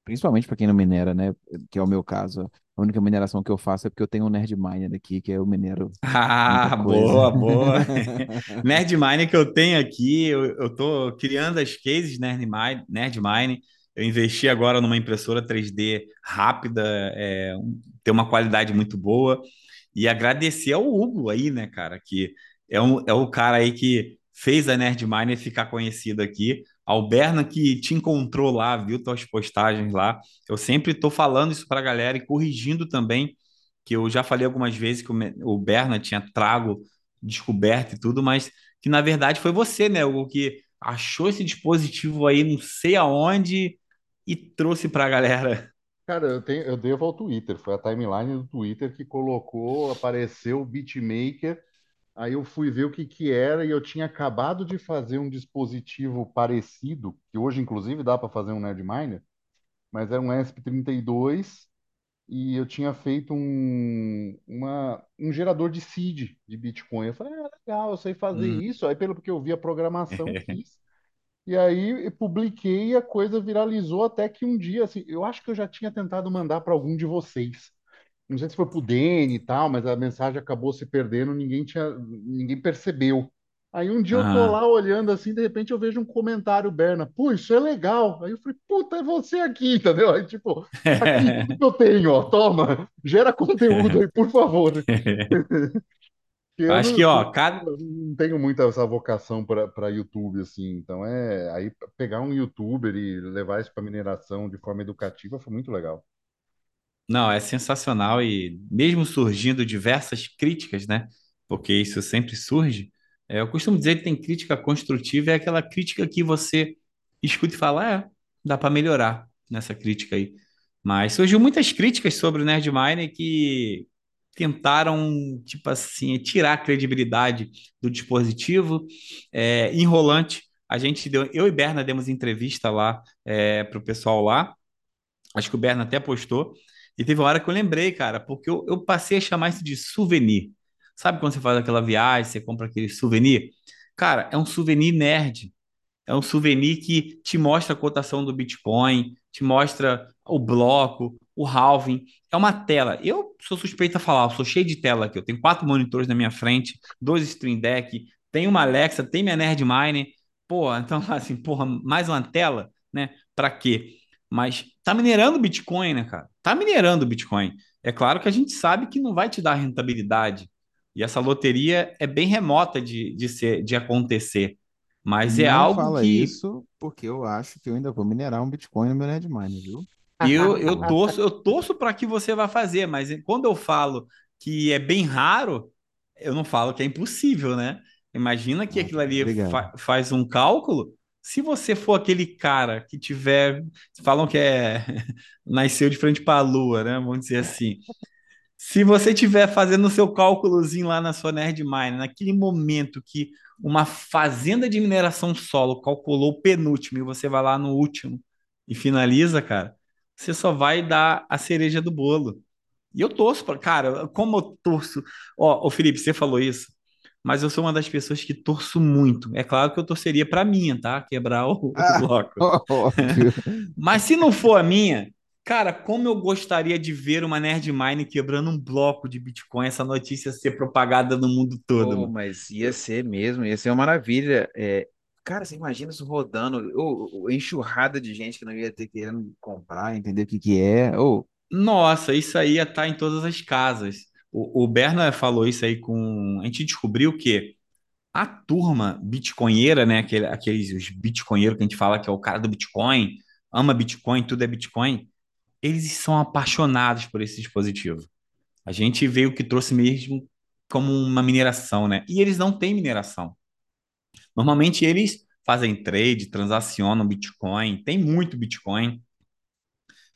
Principalmente para quem não minera, né? Que é o meu caso. A única mineração que eu faço é porque eu tenho um Nerd Miner aqui, que é o minero. Ah, boa, boa. Nerd Miner que eu tenho aqui, eu, eu tô criando as cases Nerd Miner, Nerd Miner. Eu investi agora numa impressora 3D rápida, é, tem uma qualidade muito boa. E agradecer ao Hugo aí, né, cara, que é, um, é o cara aí que fez a Nerd Miner ficar conhecido aqui. Alberna que te encontrou lá, viu tuas postagens lá. Eu sempre estou falando isso para a galera e corrigindo também, que eu já falei algumas vezes que o Berna tinha trago, descoberto e tudo, mas que na verdade foi você, né, o que achou esse dispositivo aí, não sei aonde, e trouxe para a galera. Cara, eu, tenho, eu devo ao Twitter, foi a timeline do Twitter que colocou, apareceu o Beatmaker Aí eu fui ver o que, que era e eu tinha acabado de fazer um dispositivo parecido, que hoje inclusive dá para fazer um Nerdminer, mas era um ESP32 e eu tinha feito um, uma, um gerador de seed de Bitcoin. Eu falei, ah, legal, eu sei fazer hum. isso. Aí pelo que eu vi a programação, fiz. E aí publiquei e a coisa viralizou até que um dia, assim, eu acho que eu já tinha tentado mandar para algum de vocês não sei se foi pro Dene e tal, mas a mensagem acabou se perdendo, ninguém tinha, ninguém percebeu. Aí um dia eu tô lá olhando assim, de repente eu vejo um comentário, Berna, pô, isso é legal. Aí eu falei, puta, é você aqui, entendeu? Aí tipo, aqui que eu tenho, ó, toma, gera conteúdo aí, por favor. Eu Acho não, que, ó, cada... não tenho muita essa vocação para YouTube, assim. Então, é. Aí, pegar um YouTuber e levar isso para mineração de forma educativa foi muito legal. Não, é sensacional e mesmo surgindo diversas críticas, né? Porque isso sempre surge. é, eu costumo dizer que tem crítica construtiva, é aquela crítica que você escuta e fala, é, dá para melhorar nessa crítica aí. Mas surgiu muitas críticas sobre o Nerdminer que tentaram, tipo assim, tirar a credibilidade do dispositivo. É, enrolante, a gente deu, eu e Berna demos entrevista lá é, para o pessoal lá. Acho que o Berna até postou. E teve uma hora que eu lembrei, cara, porque eu, eu passei a chamar isso de souvenir. Sabe quando você faz aquela viagem, você compra aquele souvenir? Cara, é um souvenir nerd. É um souvenir que te mostra a cotação do Bitcoin, te mostra o bloco, o halving. É uma tela. Eu sou suspeito a falar, eu sou cheio de tela aqui. Eu tenho quatro monitores na minha frente, dois Stream Deck, tenho uma Alexa, tem minha Nerd Mine. Pô, então assim, porra, mais uma tela, né? Para quê? Mas tá minerando Bitcoin, né, cara? Tá minerando Bitcoin. É claro que a gente sabe que não vai te dar rentabilidade. E essa loteria é bem remota de, de, ser, de acontecer. Mas é Não algo fala que isso, porque eu acho que eu ainda vou minerar um Bitcoin no meu Nerdminer, viu? Eu, eu torço, eu torço para que você vá fazer, mas quando eu falo que é bem raro, eu não falo que é impossível, né? Imagina que aquilo ali fa- faz um cálculo. Se você for aquele cara que tiver, falam que é nasceu de frente para a lua, né? Vamos dizer assim. Se você estiver fazendo o seu cálculozinho lá na sua Nerdmine, naquele momento que uma fazenda de mineração solo calculou o penúltimo e você vai lá no último e finaliza, cara, você só vai dar a cereja do bolo. E eu torço para, cara, como eu torço. Ó, ô Felipe, você falou isso, mas eu sou uma das pessoas que torço muito. É claro que eu torceria para minha, tá? Quebrar o, o Ah, bloco. óbvio. Mas se não for a minha, cara, como eu gostaria de ver uma Nerdmine quebrando um bloco de Bitcoin, essa notícia ser propagada no mundo todo, mano. mas ia ser mesmo, ia ser uma maravilha. É, cara, você imagina isso rodando, ô, ô, enxurrada de gente que não ia ter querendo comprar, entender o que que é. Ô, Nossa, isso aí ia estar em todas as casas. O, o Berna falou isso aí com. A gente descobriu que a turma bitcoinheira, né? Aquele, aqueles os bitcoinheiros que a gente fala que é o cara do Bitcoin, ama Bitcoin, tudo é Bitcoin. Eles são apaixonados por esse dispositivo. A gente veio que trouxe mesmo como uma mineração, né? E eles não têm mineração. Normalmente eles fazem trade, transacionam Bitcoin, tem muito Bitcoin,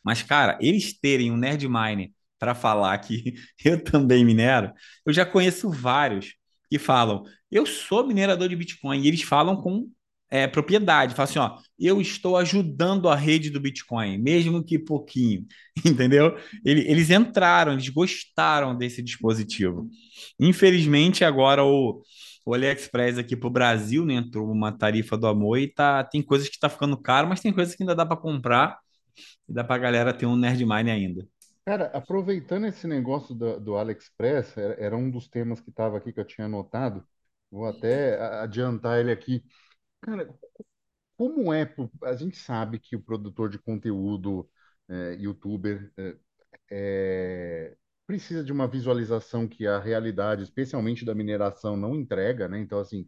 mas, cara, eles terem um Nerdminer para falar que eu também minero, eu já conheço vários que falam, eu sou minerador de Bitcoin, e eles falam com é, propriedade, falam assim, ó, eu estou ajudando a rede do Bitcoin, mesmo que pouquinho, entendeu? Ele- Eles entraram, eles gostaram desse dispositivo. Infelizmente, agora o, o AliExpress aqui para o Brasil, né, entrou uma tarifa do amor e tá, tem coisas que está ficando caro, mas tem coisas que ainda dá para comprar e dá pra galera ter um Nerdmine ainda. Cara, aproveitando esse negócio do, do AliExpress, era, era um dos temas que estava aqui que eu tinha anotado. Vou até a- adiantar ele aqui. Cara, como é? A gente sabe que o produtor de conteúdo, é, youtuber, é, é, precisa de uma visualização que a realidade, especialmente da mineração, não entrega, né? Então, assim,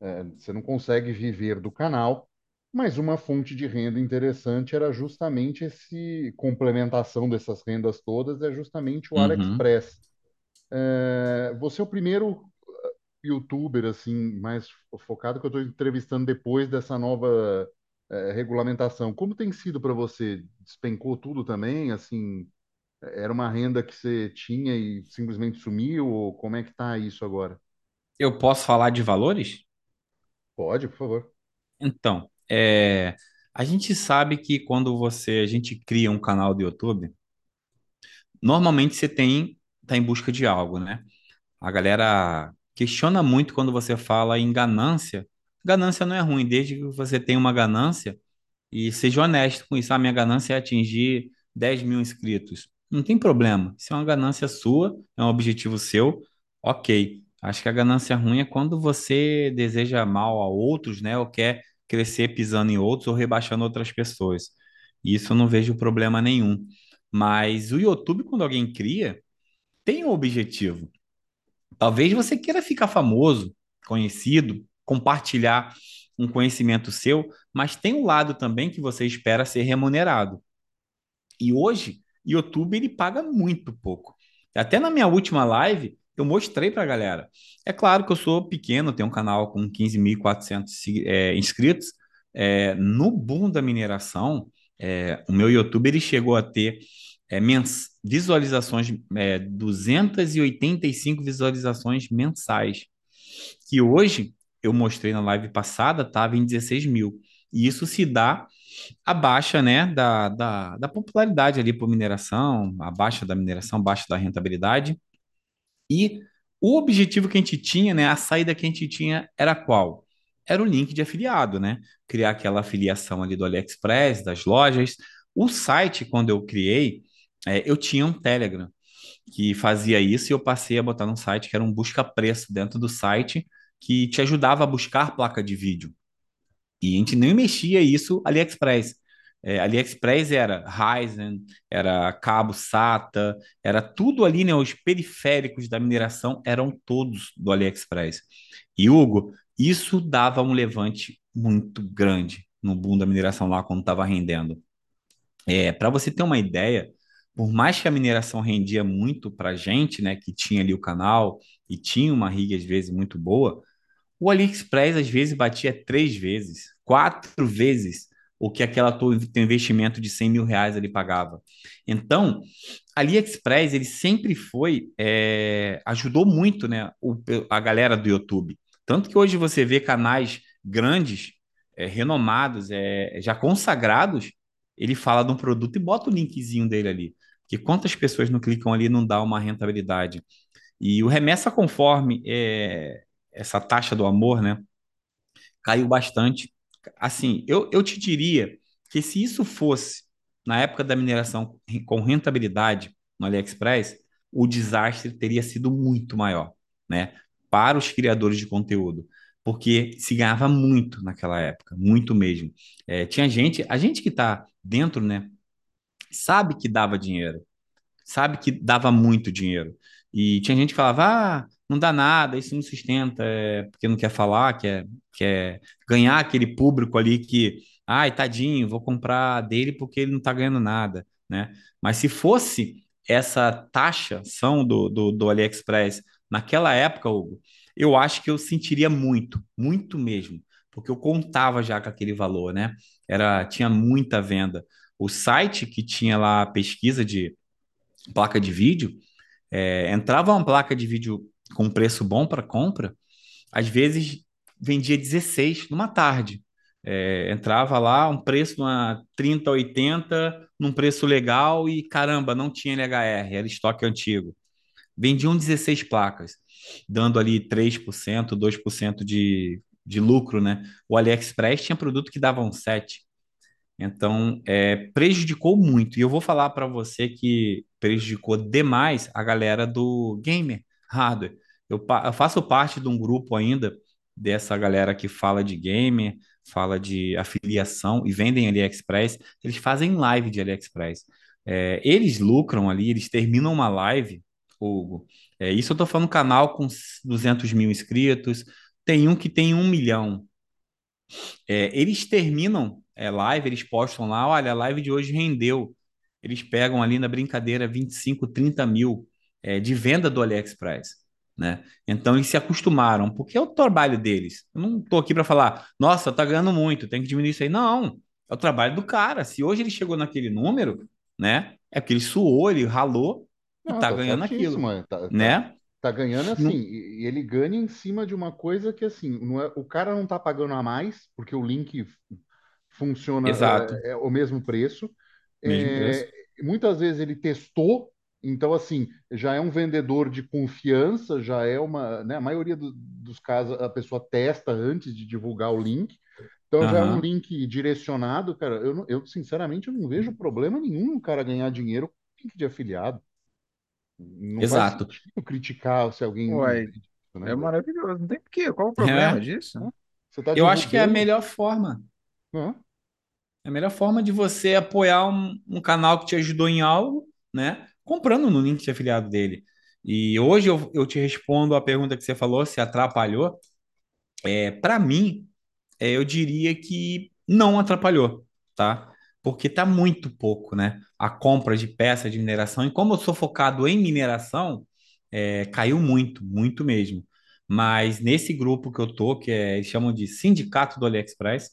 é, você não consegue viver do canal, mas uma fonte de renda interessante era justamente esse complementação dessas rendas todas, é justamente o Uhum. AliExpress. É, você é o primeiro youtuber assim mais focado que eu estou entrevistando depois dessa nova é, regulamentação. Como tem sido para você? Despencou tudo também? Assim, era uma renda que você tinha e simplesmente sumiu? Ou como é que tá isso agora? Eu posso falar de valores? Pode, por favor. Então, é, a gente sabe que quando você, a gente cria um canal do YouTube, normalmente você tem, tá em busca de algo, né? A galera questiona muito quando você fala em ganância. Ganância não é ruim, desde que você tenha uma ganância e seja honesto com isso. A minha ganância é atingir 10 mil inscritos. Não tem problema. Isso é uma ganância sua, é um objetivo seu. Ok. Acho que a ganância ruim é quando você deseja mal a outros, né? Ou quer crescer pisando em outros ou rebaixando outras pessoas. Isso eu não vejo problema nenhum. Mas o YouTube, quando alguém cria, tem um objetivo. Talvez você queira ficar famoso, conhecido, compartilhar um conhecimento seu, mas tem um lado também que você espera ser remunerado. E hoje, YouTube ele paga muito pouco. Até na minha última live, eu mostrei para a galera. É claro que eu sou pequeno, tenho um canal com 15.400 se- é, inscritos. É, no boom da mineração, é, o meu YouTube ele chegou a ter é, visualizações, é, 285 visualizações mensais, que hoje eu mostrei na live passada, estava em 16 mil. E isso se dá a baixa, né, da, da, da popularidade ali por mineração, a baixa da mineração, baixa da rentabilidade e O objetivo que a gente tinha, né, a saída que a gente tinha era qual? Era o link de afiliado, né? Criar aquela afiliação ali do AliExpress, das lojas. O site, quando eu criei, é, eu tinha um Telegram que fazia isso e eu passei a botar num site que era um busca-preço dentro do site que te ajudava a buscar placa de vídeo. E a gente nem mexia isso AliExpress. É, AliExpress era Ryzen, era cabo SATA, era tudo ali, né? Os periféricos da mineração eram todos do AliExpress. E Hugo, isso dava um levante muito grande no boom da mineração lá quando estava rendendo. É, para você ter uma ideia, por mais que a mineração rendia muito para gente, né, que tinha ali o canal e tinha uma rig às vezes muito boa, o AliExpress às vezes batia três vezes, quatro vezes o que aquela teu investimento de 100 mil reais ele pagava. Então, AliExpress, ele sempre foi, é, ajudou muito né, o, a galera do YouTube. Tanto que hoje você vê canais grandes, é, renomados, é, já consagrados, ele fala de um produto e bota o linkzinho dele ali. Que quantas pessoas não clicam ali não dá uma rentabilidade. E o remessa conforme é, essa taxa do amor, né? Caiu bastante assim, eu, eu te diria que se isso fosse na época da mineração com rentabilidade no AliExpress, o desastre teria sido muito maior, né? Para os criadores de conteúdo, porque se ganhava muito naquela época, muito mesmo. É, tinha gente, a gente que está dentro, né, sabe que dava dinheiro, sabe que dava muito dinheiro. E tinha gente que falava, ah, não dá nada, isso não sustenta, é, porque não quer falar, quer, quer ganhar aquele público ali que, ai, tadinho, vou comprar dele porque ele não está ganhando nada, né? Mas se fosse essa taxação do, do, do AliExpress naquela época, Hugo, eu acho que eu sentiria muito, muito mesmo, porque eu contava já com aquele valor, né? Era, tinha muita venda. O site que tinha lá pesquisa de placa de vídeo, é, entrava uma placa de vídeo com preço bom para compra, às vezes vendia 16 numa tarde. É, entrava lá um preço numa 30, 80, num preço legal e caramba, não tinha LHR, era estoque antigo. Vendiam 16 placas, dando ali 3%, 2% de, de lucro, né? O AliExpress tinha produto que dava um 7%. Então, é, prejudicou muito. E eu vou falar para você que prejudicou demais a galera do gamer hardware. Eu, eu, faço parte de um grupo ainda dessa galera que fala de gamer, fala de afiliação e vendem AliExpress. Eles fazem live de AliExpress. É, eles lucram ali, eles terminam uma live, Hugo. É, isso eu estou falando canal com 200 mil inscritos. Tem um que tem um milhão. É, eles terminam é, live, eles postam lá, olha, a live de hoje rendeu. Eles pegam ali na brincadeira 25, 30 mil é, de venda do AliExpress. Né? Então eles se acostumaram, porque é o trabalho deles. Eu não estou aqui para falar, nossa, tá ganhando muito, tem que diminuir isso aí. Não, é o trabalho do cara. Se hoje ele chegou naquele número, né? É porque ele suou, ele ralou e não, tá, tá ganhando aquilo, tá, tá, né? Tá ganhando assim, não... e ele ganha em cima de uma coisa que assim, não é, o cara não tá pagando a mais, porque o link funciona Exato. É, é o mesmo preço. Mesmo é, preço. Muitas vezes ele testou, então assim, já é um vendedor de confiança, já é uma, né, a maioria do, dos casos a pessoa testa antes de divulgar o link. Então uhum. já é um link direcionado, cara. Eu, eu sinceramente eu não vejo problema nenhum no cara ganhar dinheiro com link de afiliado. Não Exato. criticar se alguém. Ué, né? É maravilhoso. Não tem porquê. Qual o problema é. disso? Tá eu acho que é a melhor forma. Uhum. É a melhor forma de você apoiar um, um, canal que te ajudou em algo, né? Comprando no link de afiliado dele. E hoje eu, eu te respondo a pergunta que você falou, se atrapalhou. É, Para mim, é, eu diria que não atrapalhou, tá? Porque tá muito pouco, né? A compra de peças de mineração. E como eu sou focado em mineração, é, caiu muito, muito mesmo. Mas nesse grupo que eu tô, que é, eles chamam de Sindicato do AliExpress,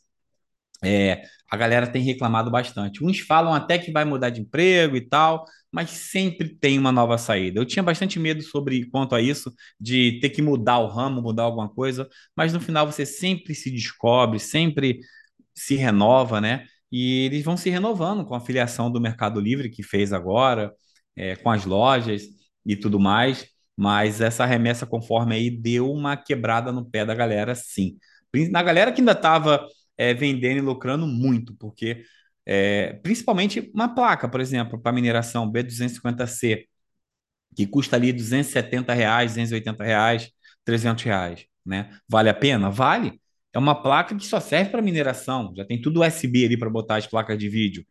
é, a galera tem reclamado bastante. Uns falam até que vai mudar de emprego e tal, mas sempre tem uma nova saída. Eu tinha bastante medo sobre quanto a isso, de ter que mudar o ramo, mudar alguma coisa, mas no final você sempre se descobre, sempre se renova, né? E eles vão se renovando com a filiação do Mercado Livre que fez agora, é, com as lojas e tudo mais. mas essa remessa conforme aí deu uma quebrada no pé da galera, sim. Na galera que ainda estava é, vendendo e lucrando muito, porque é, principalmente uma placa, por exemplo, para mineração B250C, que custa ali 270 reais, 280 reais, 300 reais, né? Vale a pena? Vale. É uma placa que só serve para mineração, já tem tudo USB ali para botar as placas de vídeo,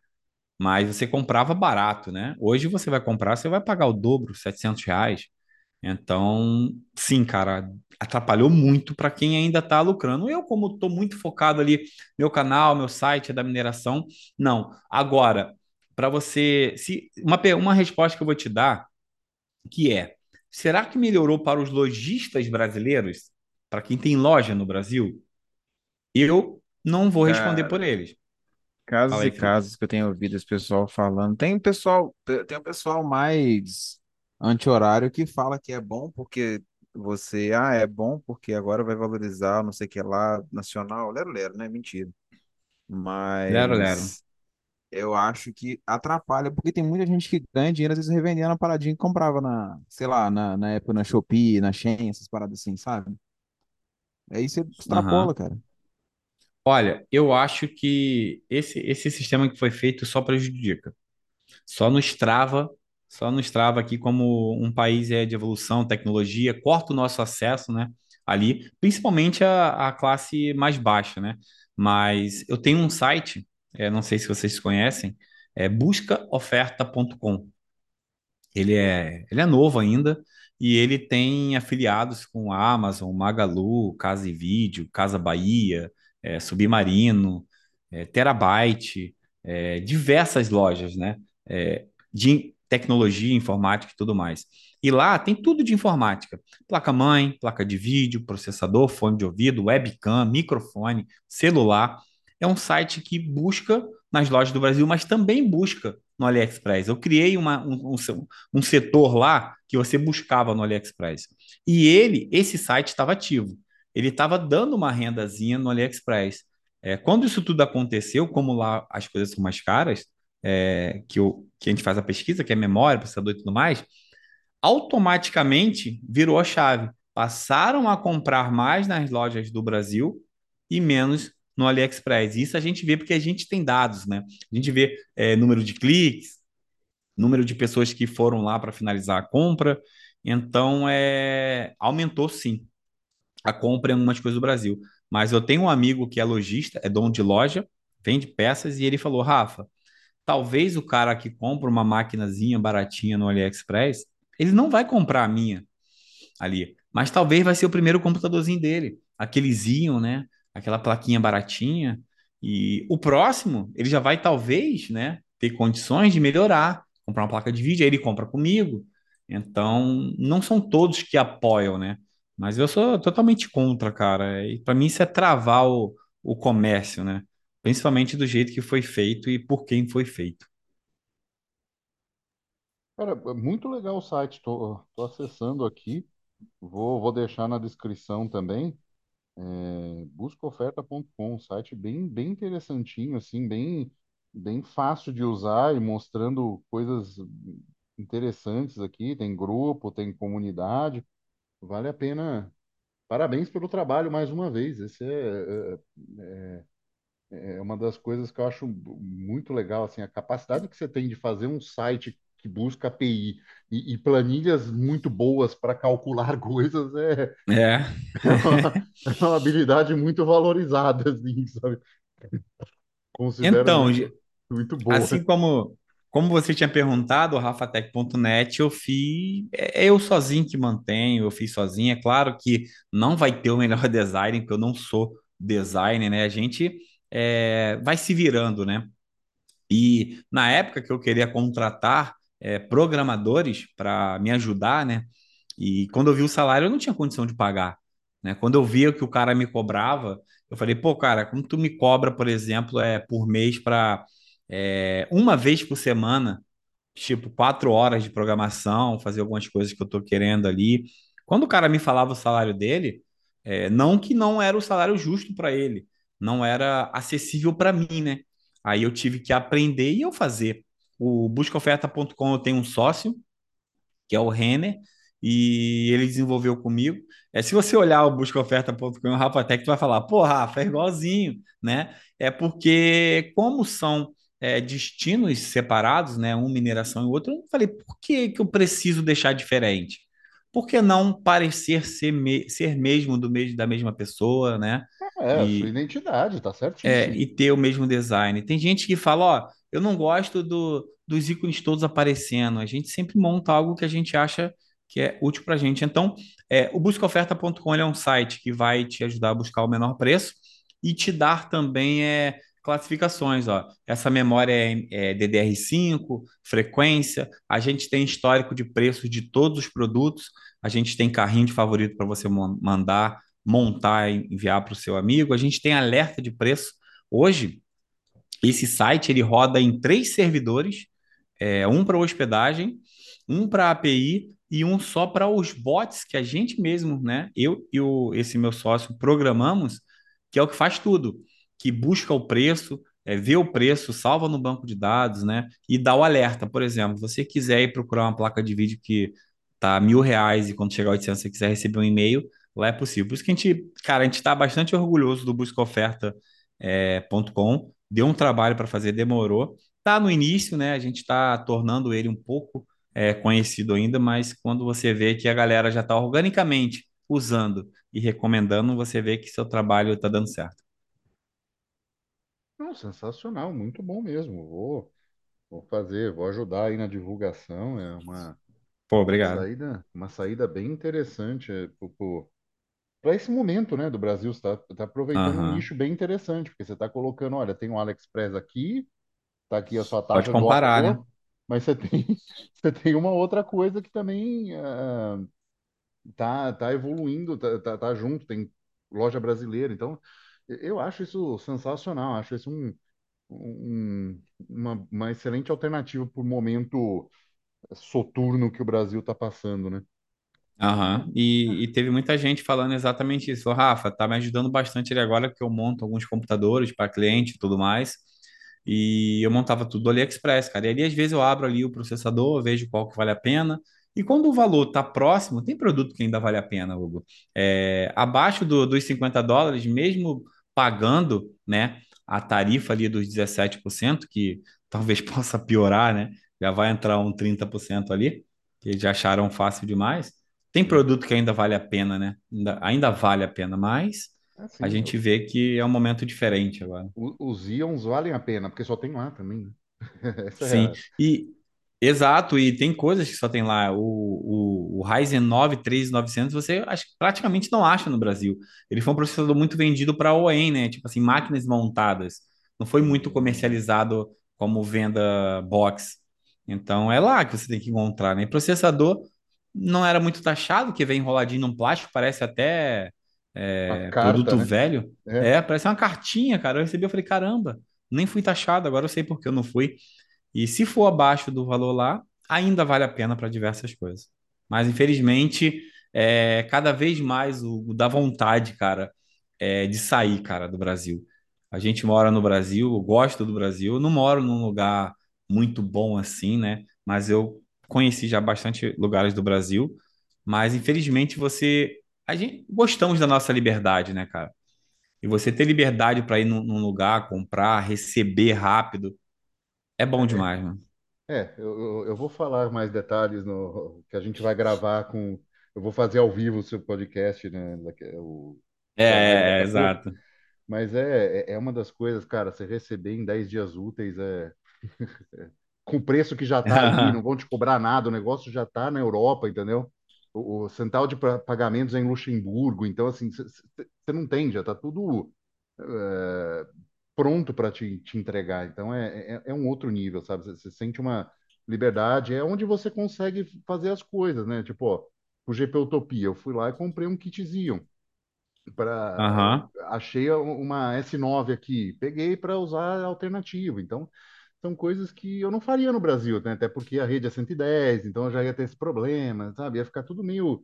mas você comprava barato, né? Hoje você vai comprar, você vai pagar o dobro, 700 reais. Então, sim, cara, atrapalhou muito para quem ainda está lucrando. Eu, como estou muito focado ali, meu canal, meu site é da mineração, não. Agora, para você, se uma, uma resposta que eu vou te dar, que é, será que melhorou para os lojistas brasileiros? Para quem tem loja no Brasil? Eu não vou responder Cara, por eles. casos e casos que eu tenho ouvido esse pessoal falando. Tem um pessoal, tem um pessoal mais anti-horário que fala que é bom porque você, ah, é bom porque agora vai valorizar não sei o que lá, nacional, lero, lero, né? Mentira. Lero, lero. Mas eu acho que atrapalha, porque tem muita gente que ganha dinheiro, às vezes revendendo a paradinha que comprava na, sei lá, na, na época na Shopee, na Shein, essas paradas assim, sabe? Aí você extrapola, Aham. cara. Olha, eu acho que esse, esse sistema que foi feito só prejudica. Só nos trava, só nos trava aqui como um país é de evolução, tecnologia, corta o nosso acesso, né? Ali, principalmente a, a classe mais baixa, né? Mas eu tenho um site, é, não sei se vocês conhecem, é buscaoferta.com. Ele é, ele é novo ainda e ele tem afiliados com a Amazon, Magalu, Casa e Vídeo, Casa Bahia, é, Submarino, é, Terabyte, é, diversas lojas, né? É, de tecnologia, informática e tudo mais. E lá tem tudo de informática: placa-mãe, placa de vídeo, processador, fone de ouvido, webcam, microfone, celular. É um site que busca nas lojas do Brasil, mas também busca no AliExpress. Eu criei uma, um, um, um setor lá que você buscava no AliExpress. E ele, esse site estava ativo. Ele estava dando uma rendazinha no AliExpress. É, quando isso tudo aconteceu, como lá as coisas são mais caras, é, que, o, que a gente faz a pesquisa, que é memória, processador e tudo mais, automaticamente virou a chave. Passaram a comprar mais nas lojas do Brasil e menos no AliExpress. Isso a gente vê porque a gente tem dados, né? A gente vê é, número de cliques, número de pessoas que foram lá para finalizar a compra. Então, é, aumentou sim a compra em algumas coisas do Brasil. Mas eu tenho um amigo que é lojista, é dono de loja, vende peças, e ele falou: Rafa, talvez o cara que compra uma maquinazinha baratinha no AliExpress, ele não vai comprar a minha ali, mas talvez vai ser o primeiro computadorzinho dele, aquele Xeon, né? Aquela plaquinha baratinha. E o próximo, ele já vai talvez, né, ter condições de melhorar, comprar uma placa de vídeo, aí ele compra comigo. Então, não são todos que apoiam, né? Mas eu sou totalmente contra, cara. E para mim isso é travar o, o comércio, né? Principalmente do jeito que foi feito e por quem foi feito. Cara, é muito legal o site. Tô, tô acessando aqui. Vou, vou deixar na descrição também. É, buscaoferta.com, site bem, bem interessantinho, assim, bem, bem fácil de usar e mostrando coisas interessantes aqui. Tem grupo, tem comunidade. Vale a pena. Parabéns pelo trabalho mais uma vez. Esse é, é, é é uma das coisas que eu acho muito legal, assim, a capacidade que você tem de fazer um site que busca API e, e planilhas muito boas para calcular coisas é, É. é uma, é uma habilidade muito valorizada, assim, sabe? Considero Então, muito, muito boa. Assim como, como você tinha perguntado, o rafatec.net, eu fiz, é é eu sozinho que mantenho, eu fiz sozinho. É claro que não vai ter o melhor design, porque eu não sou designer, né? A gente é, vai se virando, né? E na época que eu queria contratar é, programadores para me ajudar, né? E quando eu vi o salário, eu não tinha condição de pagar, né? Quando eu via que o cara me cobrava, eu falei, pô, cara, como tu me cobra, por exemplo, é por mês para uma vez por semana, tipo quatro horas de programação, fazer algumas coisas que eu tô querendo ali. Quando o cara me falava o salário dele, é, não que não era o salário justo para ele, não era acessível para mim, né? Aí eu tive que aprender e eu fazer. O buscaoferta.com eu tenho um sócio, que é o Renner, e ele desenvolveu comigo. É, se você olhar o buscaoferta.com o Rafatec, tu vai falar, pô, Rafa, é igualzinho, né? É porque como são é, destinos separados, né? Um mineração e outro, eu falei, por que, que eu preciso deixar diferente? Por que não parecer ser, me ser mesmo do mesmo da mesma pessoa, né? É, a sua E, identidade, tá é, certíssimo. e ter o mesmo design. Tem gente que fala, ó, eu não gosto do, dos ícones todos aparecendo. A gente sempre monta algo que a gente acha que é útil para a gente. Então, é, o buscaoferta.com é um site que vai te ajudar a buscar o menor preço e te dar também é, classificações. Ó. Essa memória é, é DDR5, frequência. A gente tem histórico de preços de todos os produtos. A gente tem carrinho de favorito para você mandar montar e enviar para o seu amigo. A gente tem alerta de preço. Hoje, esse site ele roda em três servidores, é, um para hospedagem, um para API e um só para os bots que a gente mesmo, né? Eu e o, esse meu sócio programamos, que é o que faz tudo, que busca o preço, é, vê o preço, salva no banco de dados, né? E dá o alerta. Por exemplo, se você quiser ir procurar uma placa de vídeo que tá mil reais e quando chegar a 800 você quiser receber um e-mail, lá é possível. Por isso que a gente, cara, a gente está bastante orgulhoso do Busca Oferta é. Deu um trabalho para fazer, demorou. Tá no início, né? A gente está tornando ele um pouco é, conhecido ainda, mas quando você vê que a galera já está organicamente usando e recomendando, você vê que seu trabalho está dando certo. Não, sensacional, muito bom mesmo. Vou, vou fazer, vou ajudar aí na divulgação. É uma, Pô, uma obrigado. saída, uma saída bem interessante para esse momento, né, do Brasil. Você está tá aproveitando um Aham. nicho bem interessante, porque você está colocando, olha, tem o AliExpress aqui, tá aqui a sua Pode taxa do comparar, né? mas você tem, você tem uma outra coisa que também ah, tá, tá evoluindo, tá, tá, tá junto, tem loja brasileira. Então, eu acho isso sensacional, acho isso um, um- uma, uma excelente alternativa para o momento soturno que o Brasil está passando, né? Aham. E, e teve muita gente falando exatamente isso. Rafa, tá me ajudando bastante ele agora que eu monto alguns computadores para cliente e tudo mais. E eu montava tudo do AliExpress, cara. E ali, às vezes, eu abro ali o processador, vejo qual que vale a pena. E quando o valor tá próximo, tem produto que ainda vale a pena, Hugo. É, abaixo do- dos 50 dólares, mesmo pagando, né, a tarifa ali dos 17%, que talvez possa piorar, né? Já vai entrar um 30% ali, que já acharam fácil demais. Tem produto que ainda vale a pena, né? Ainda, ainda vale a pena, mas a Assim, gente vê que é um momento diferente agora. os íons valem a pena, porque só tem lá também, né? Essa é Sim, a... e exato, e tem coisas que só tem lá. O, o, o Ryzen 9 3900 você acho, praticamente não acha no Brasil. Ele foi um processador muito vendido para OEM, né? Tipo assim, máquinas montadas. Não foi muito comercializado como venda box. Então é lá que você tem que encontrar, né? E processador não era muito taxado, que vem enroladinho num plástico, parece até a é, carta, produto né? velho. É, É, parece uma cartinha, cara. Eu recebi, eu falei, caramba, nem fui taxado, agora eu sei por que eu não fui. E se for abaixo do valor lá, ainda vale a pena para diversas coisas. Mas infelizmente, é, cada vez mais o, o dá vontade, cara, é, de sair, cara, do Brasil. A gente mora no Brasil, eu gosto do Brasil, eu não moro num lugar muito bom assim, né? Mas eu conheci já bastante lugares do Brasil. Mas infelizmente você, a gente gostamos da nossa liberdade, né, cara? E você ter liberdade para ir num, num lugar, comprar, receber rápido, é bom demais, mano. é, eu, eu vou falar mais detalhes no que a gente vai gravar com. Eu vou fazer ao vivo o seu podcast, né? O, É, é, é, exato. Mas é, é é uma das coisas, cara, você receber em 10 dias úteis é com o preço que já está ali, não vão te cobrar nada, o negócio já está na Europa, entendeu? O, o central de pa- pagamentos é em Luxemburgo, então assim, você não tem, já está tudo é, pronto para te, te entregar. Então é, é, é um outro nível, sabe? Você sente uma liberdade, é onde você consegue fazer as coisas, né? Tipo, ó, o GP Utopia, eu fui lá e comprei um kitzinho para Aham, achei uma S9 aqui, peguei para usar alternativo. Então, são coisas que eu não faria no Brasil, né? Até porque a rede é 110, então eu já ia ter esse problema, sabe? Ia ficar tudo meio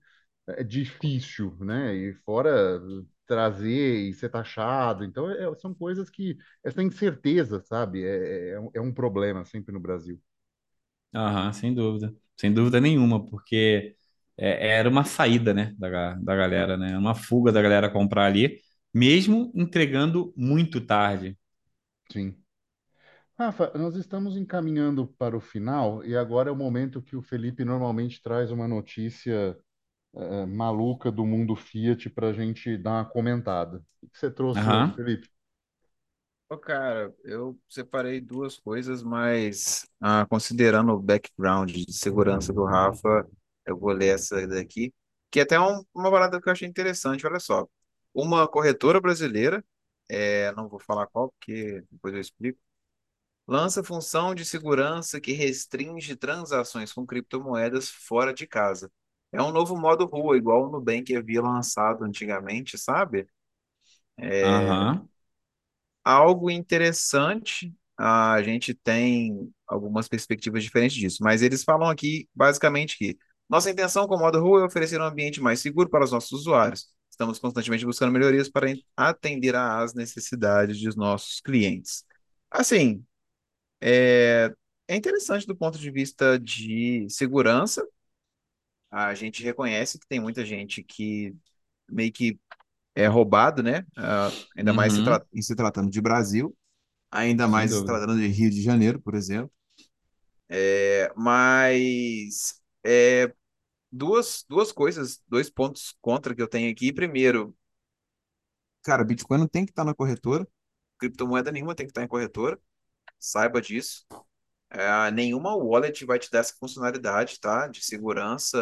é, difícil, né? E fora trazer e ser taxado. Então, é- são coisas que essa incerteza, sabe? É, é, um é um problema sempre no Brasil. aham, sem dúvida. Sem dúvida nenhuma, porque é- era uma saída, né, da, da galera, né? Uma fuga da galera comprar ali, mesmo entregando muito tarde. Sim. Rafa, nós estamos encaminhando para o final e agora é o momento que o Felipe normalmente traz uma notícia eh, maluca do mundo Fiat para a gente dar uma comentada. O que você trouxe hoje, Aham, Felipe? Ô, cara, eu separei duas coisas, mas ah, considerando o background de segurança do Rafa, eu vou ler essa daqui, que é até um- uma parada que eu achei interessante. Olha só, uma corretora brasileira, é, não vou falar qual, porque depois eu explico, lança função de segurança que restringe transações com criptomoedas fora de casa. É um novo modo rua, igual o Nubank havia lançado antigamente, sabe? aham, algo interessante. A gente tem algumas perspectivas diferentes disso, mas eles falam aqui basicamente que nossa intenção com o modo rua é oferecer um ambiente mais seguro para os nossos usuários. Estamos constantemente buscando melhorias para atender às necessidades dos nossos clientes. Assim, é, é interessante do ponto de vista de segurança. A gente reconhece que tem muita gente que meio que é roubado, né? Ah, ainda mais se, uhum, tra- em se tratando de Brasil. ainda sem mais se dúvida. tratando de Rio de Janeiro, por exemplo. É, mas é, duas, duas coisas, dois pontos contra que eu tenho aqui. Primeiro, cara, Bitcoin não tem que estar na corretora, criptomoeda nenhuma tem que estar em corretora, saiba disso. É, nenhuma wallet vai te dar essa funcionalidade, tá? De segurança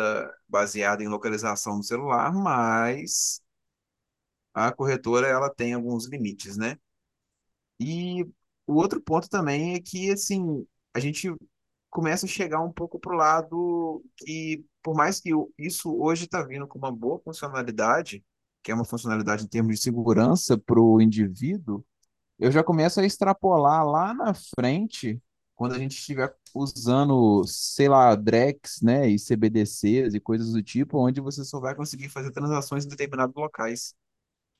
baseada em localização do celular, mas a corretora ela tem alguns limites, né? E o outro ponto também é que, assim, a gente começa a chegar um pouco pro lado que, por mais que o- isso hoje está vindo com uma boa funcionalidade, que é uma funcionalidade em termos de segurança para o indivíduo, eu já começo a extrapolar lá na frente, quando a gente estiver usando, sei lá, Drex, né, e CBDCs e coisas do tipo, onde você só vai conseguir fazer transações em determinados locais.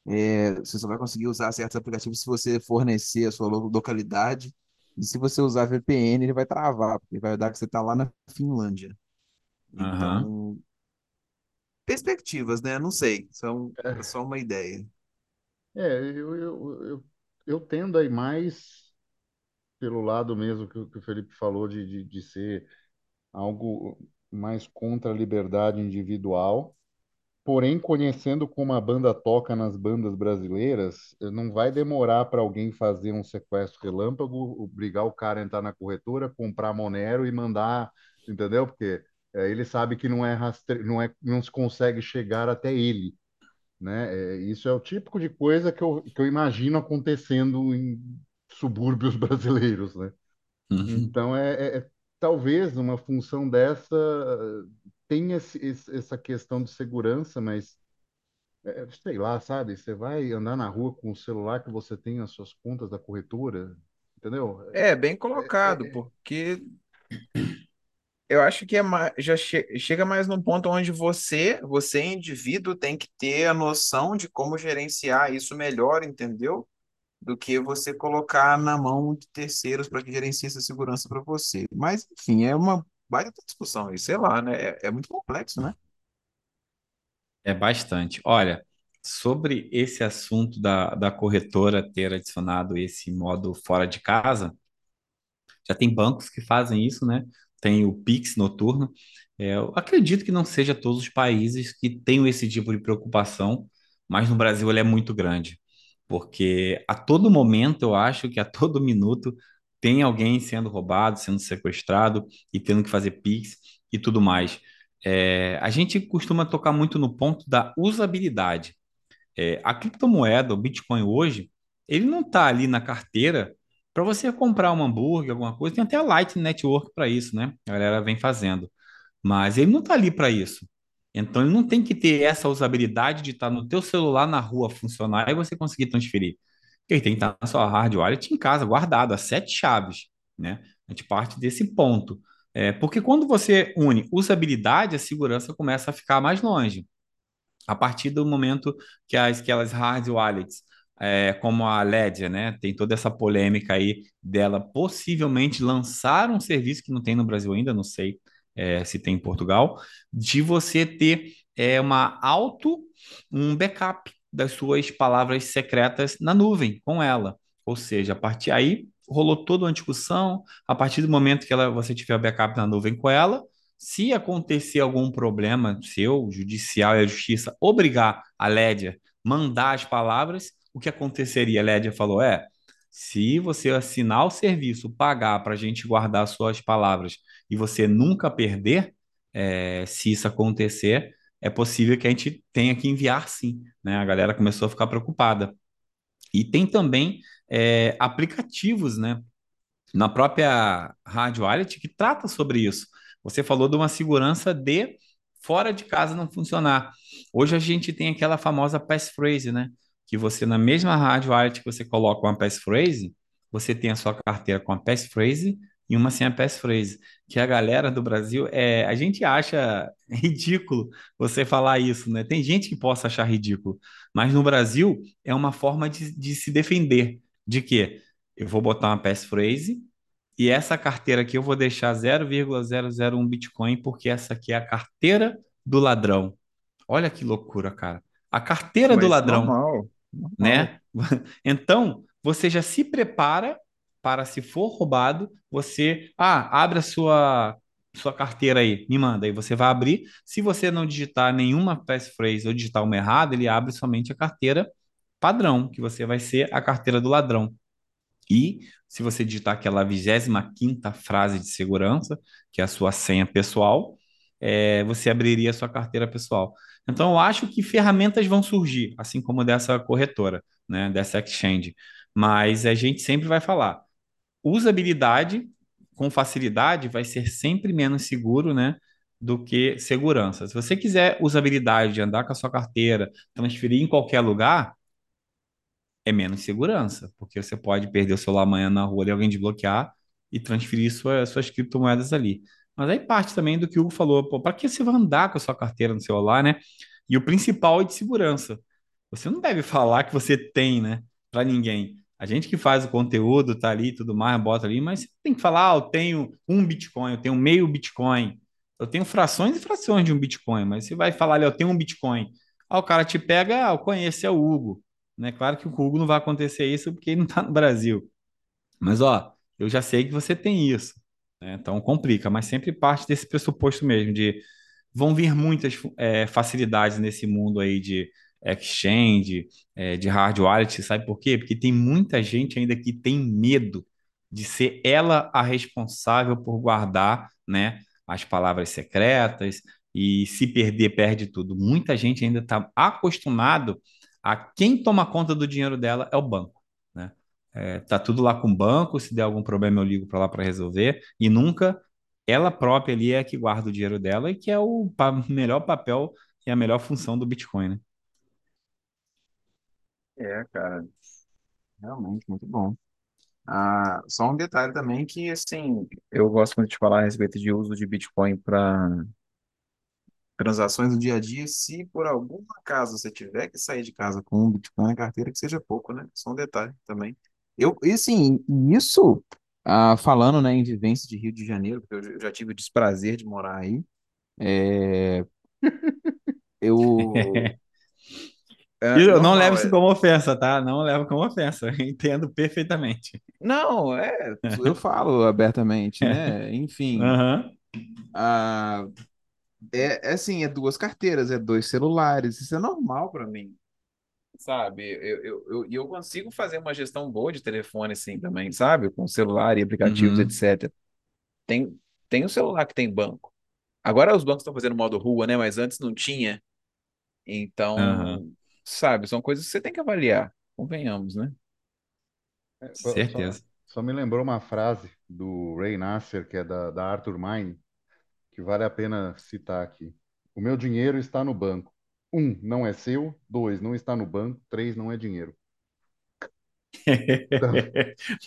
É, você só vai conseguir usar certos aplicativos se você fornecer a sua lo- localidade. E se você usar VPN, ele vai travar, porque vai dar que você está lá na Finlândia. Então, perspectivas, né? Não sei, são é É, só uma ideia. é, eu, eu, eu, eu tendo aí mais pelo lado mesmo que, que o Felipe falou de, de, de ser algo mais contra a liberdade individual. Porém, conhecendo como a banda toca nas bandas brasileiras, eh, não vai demorar para alguém fazer um sequestro relâmpago, obrigar o cara a entrar na corretora, comprar Monero e mandar, entendeu? Porque eh, ele sabe que não é rastre... não é, não se consegue chegar até ele, né? Eh, isso é o típico de coisa que eu, que eu imagino acontecendo em subúrbios brasileiros, né? Uhum. Então, é, é- é- talvez uma função dessa eh, tenha essa questão de segurança, mas é, sei lá, sabe? Você vai andar na rua com o celular que você tem as suas contas da corretora, entendeu? É, bem É, colocado, é- é- porque eu acho que é mais, já che- chega mais num ponto onde você, você indivíduo, tem que ter a noção de como gerenciar isso melhor, entendeu? Do que você colocar na mão de terceiros para que gerencie essa segurança para você. Mas, enfim, é uma baita discussão aí, sei lá, né? É, é muito complexo, né? É bastante. Olha, sobre esse assunto da, da corretora ter adicionado esse modo fora de casa, já tem bancos que fazem isso, né? Tem o Pix noturno. É, eu acredito que não seja todos os países que tenham esse tipo de preocupação, mas no Brasil ele é muito grande, porque a todo momento, eu acho que a todo minuto tem alguém sendo roubado, sendo sequestrado e tendo que fazer Pix e tudo mais. É, a gente costuma tocar muito no ponto da usabilidade. É, a criptomoeda, o Bitcoin hoje, ele não está ali na carteira para você comprar um hambúrguer, alguma coisa. Tem até a Lightning Network para isso, né? A galera vem fazendo. Mas ele não está ali para isso. Então ele não tem que ter essa usabilidade de estar no teu celular na rua funcionar e você conseguir transferir. Ele tem que estar na sua hard wallet em casa, guardado, as sete chaves, né? A gente parte desse ponto. É, porque quando você une usabilidade, a segurança começa a ficar mais longe a partir do momento que as, aquelas hard wallets, é, como a Ledger, né, tem toda essa polêmica aí dela possivelmente lançar um serviço que não tem no Brasil ainda, não sei, é, se tem em Portugal, de você ter é, uma auto, um backup das suas palavras secretas na nuvem com ela. Ou seja, a partir aí rolou toda uma discussão. A partir do momento que ela, você tiver backup na nuvem com ela, se acontecer algum problema seu, judicial e a justiça obrigar a Lédia mandar as palavras, o que aconteceria? A Lédia falou: é, se você assinar o serviço, pagar para a gente guardar suas palavras e você nunca perder, é, se isso acontecer, é possível que a gente tenha que enviar sim. Né? A galera começou a ficar preocupada. E tem também é, aplicativos, né? Na própria Rádio Wallet que trata sobre isso. Você falou de uma segurança de fora de casa não funcionar. Hoje a gente tem aquela famosa passphrase, né? Que você, na mesma Rádio Wallet que você coloca uma passphrase, você tem a sua carteira com a passphrase e uma sem a passphrase. Que a galera do Brasil, é, a gente acha ridículo você falar isso, né? Tem gente que possa achar ridículo, mas no Brasil é uma forma de, de se defender. De que eu vou botar uma passphrase e essa carteira aqui eu vou deixar 0,001 Bitcoin, porque essa aqui é a carteira do ladrão. Olha que loucura, cara. A carteira do Mas ladrão, normal, normal. Né? Então, você já se prepara para, se for roubado, você, ah, abre a sua sua carteira aí, me manda. Aí você vai abrir. Se você não digitar nenhuma passphrase ou digitar uma errada, ele abre somente a carteira padrão, que você vai ser a carteira do ladrão. E se você digitar aquela 25ª frase de segurança, que é a sua senha pessoal, é, você abriria a sua carteira pessoal. Então, eu acho que ferramentas vão surgir, assim como dessa corretora, né, dessa exchange. Mas a gente sempre vai falar, usabilidade com facilidade vai ser sempre menos seguro, né, do que segurança. Se você quiser usabilidade de andar com a sua carteira, transferir em qualquer lugar, é menos segurança, porque você pode perder o celular amanhã na rua e alguém desbloquear e transferir sua, suas criptomoedas ali. Mas aí parte também do que o Hugo falou, para que você vai andar com a sua carteira no celular, né? E o principal é de segurança. Você não deve falar que você tem, né? Para ninguém. A gente que faz o conteúdo, tá ali tudo mais, bota ali, mas você tem que falar, ah, eu tenho um Bitcoin, eu tenho meio Bitcoin, eu tenho frações e frações de um Bitcoin, mas você vai falar ali, eu tenho um Bitcoin. Aí o cara te pega, ah, eu conheço, é o Hugo. Né? Claro que o Hugo não vai acontecer isso porque ele não está no Brasil. Mas, ó, eu já sei que você tem isso. Né? Então complica, mas sempre parte desse pressuposto mesmo de vão vir muitas é, facilidades nesse mundo aí de exchange, é, de hard wallet, sabe por quê? Porque tem muita gente ainda que tem medo de ser ela a responsável por guardar, né, as palavras secretas e se perder, perde tudo. Muita gente ainda está acostumado a quem toma conta do dinheiro dela é o banco? É, tá tudo lá com o banco, se der algum problema eu ligo para lá para resolver e nunca ela própria ali é que guarda o dinheiro dela e que é o pa melhor papel e a melhor função do Bitcoin, né? É, cara, realmente muito bom. Ah, só um detalhe também que, assim, eu gosto muito de falar a respeito de uso de Bitcoin para transações do dia a dia, se por algum acaso você tiver que sair de casa com um Bitcoin na carteira, que seja pouco, né? Só um detalhe também. Eu, e assim, isso, ah, falando, né, em vivência de Rio de Janeiro, porque eu já tive o desprazer de morar aí, é, eu... É Eu não levo normal, isso é, como ofensa, tá? Não levo como ofensa. Entendo perfeitamente. não, é, eu falo abertamente, né? Enfim, ah, é, é assim, é duas carteiras, é dois celulares, isso é normal para mim. Sabe? Eu, eu, eu, e eu consigo fazer uma gestão boa de telefone, assim, também, sabe? Com celular e aplicativos, Uhum. etc. Tem, tem o celular que tem banco. Agora os bancos estão fazendo modo rua, né? Mas antes não tinha. Então, sabe? São coisas que você tem que avaliar. Convenhamos, né? É, Só, Certeza. só me lembrou uma frase do Ray Nasser, que é da, da Arthur Mine, que vale a pena citar aqui. O meu dinheiro está no banco. Um, não é seu. Dois, não está no banco. Três, não é dinheiro. Então,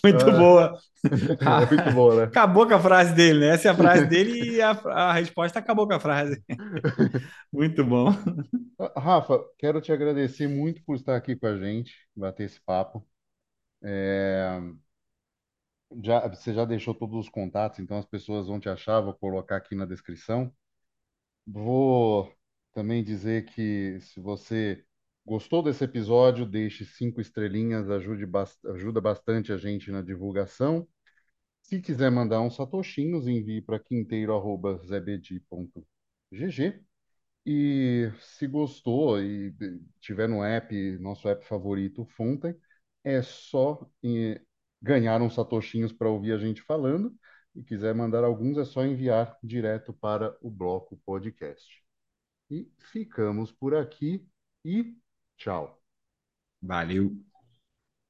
Muito ah, boa. é muito bom, né? Acabou com a frase dele, né? Essa é a frase dele e a, a resposta acabou com a frase. Muito bom. Rafa, quero te agradecer muito por estar aqui com a gente, bater esse papo. É, Já, você já deixou todos os contatos, então as pessoas vão te achar, vou colocar aqui na descrição. Vou também dizer que se você gostou desse episódio, deixe cinco estrelinhas, ajude ajuda bastante a gente na divulgação. Se quiser mandar uns satoshinhos, envie para quinteiro.zebedi.gg. E se gostou e tiver no app, nosso app favorito, Fonten, é só ganhar uns satoshinhos para ouvir a gente falando. E quiser mandar alguns, é só enviar direto para o bloco podcast. E ficamos por aqui e tchau. Valeu.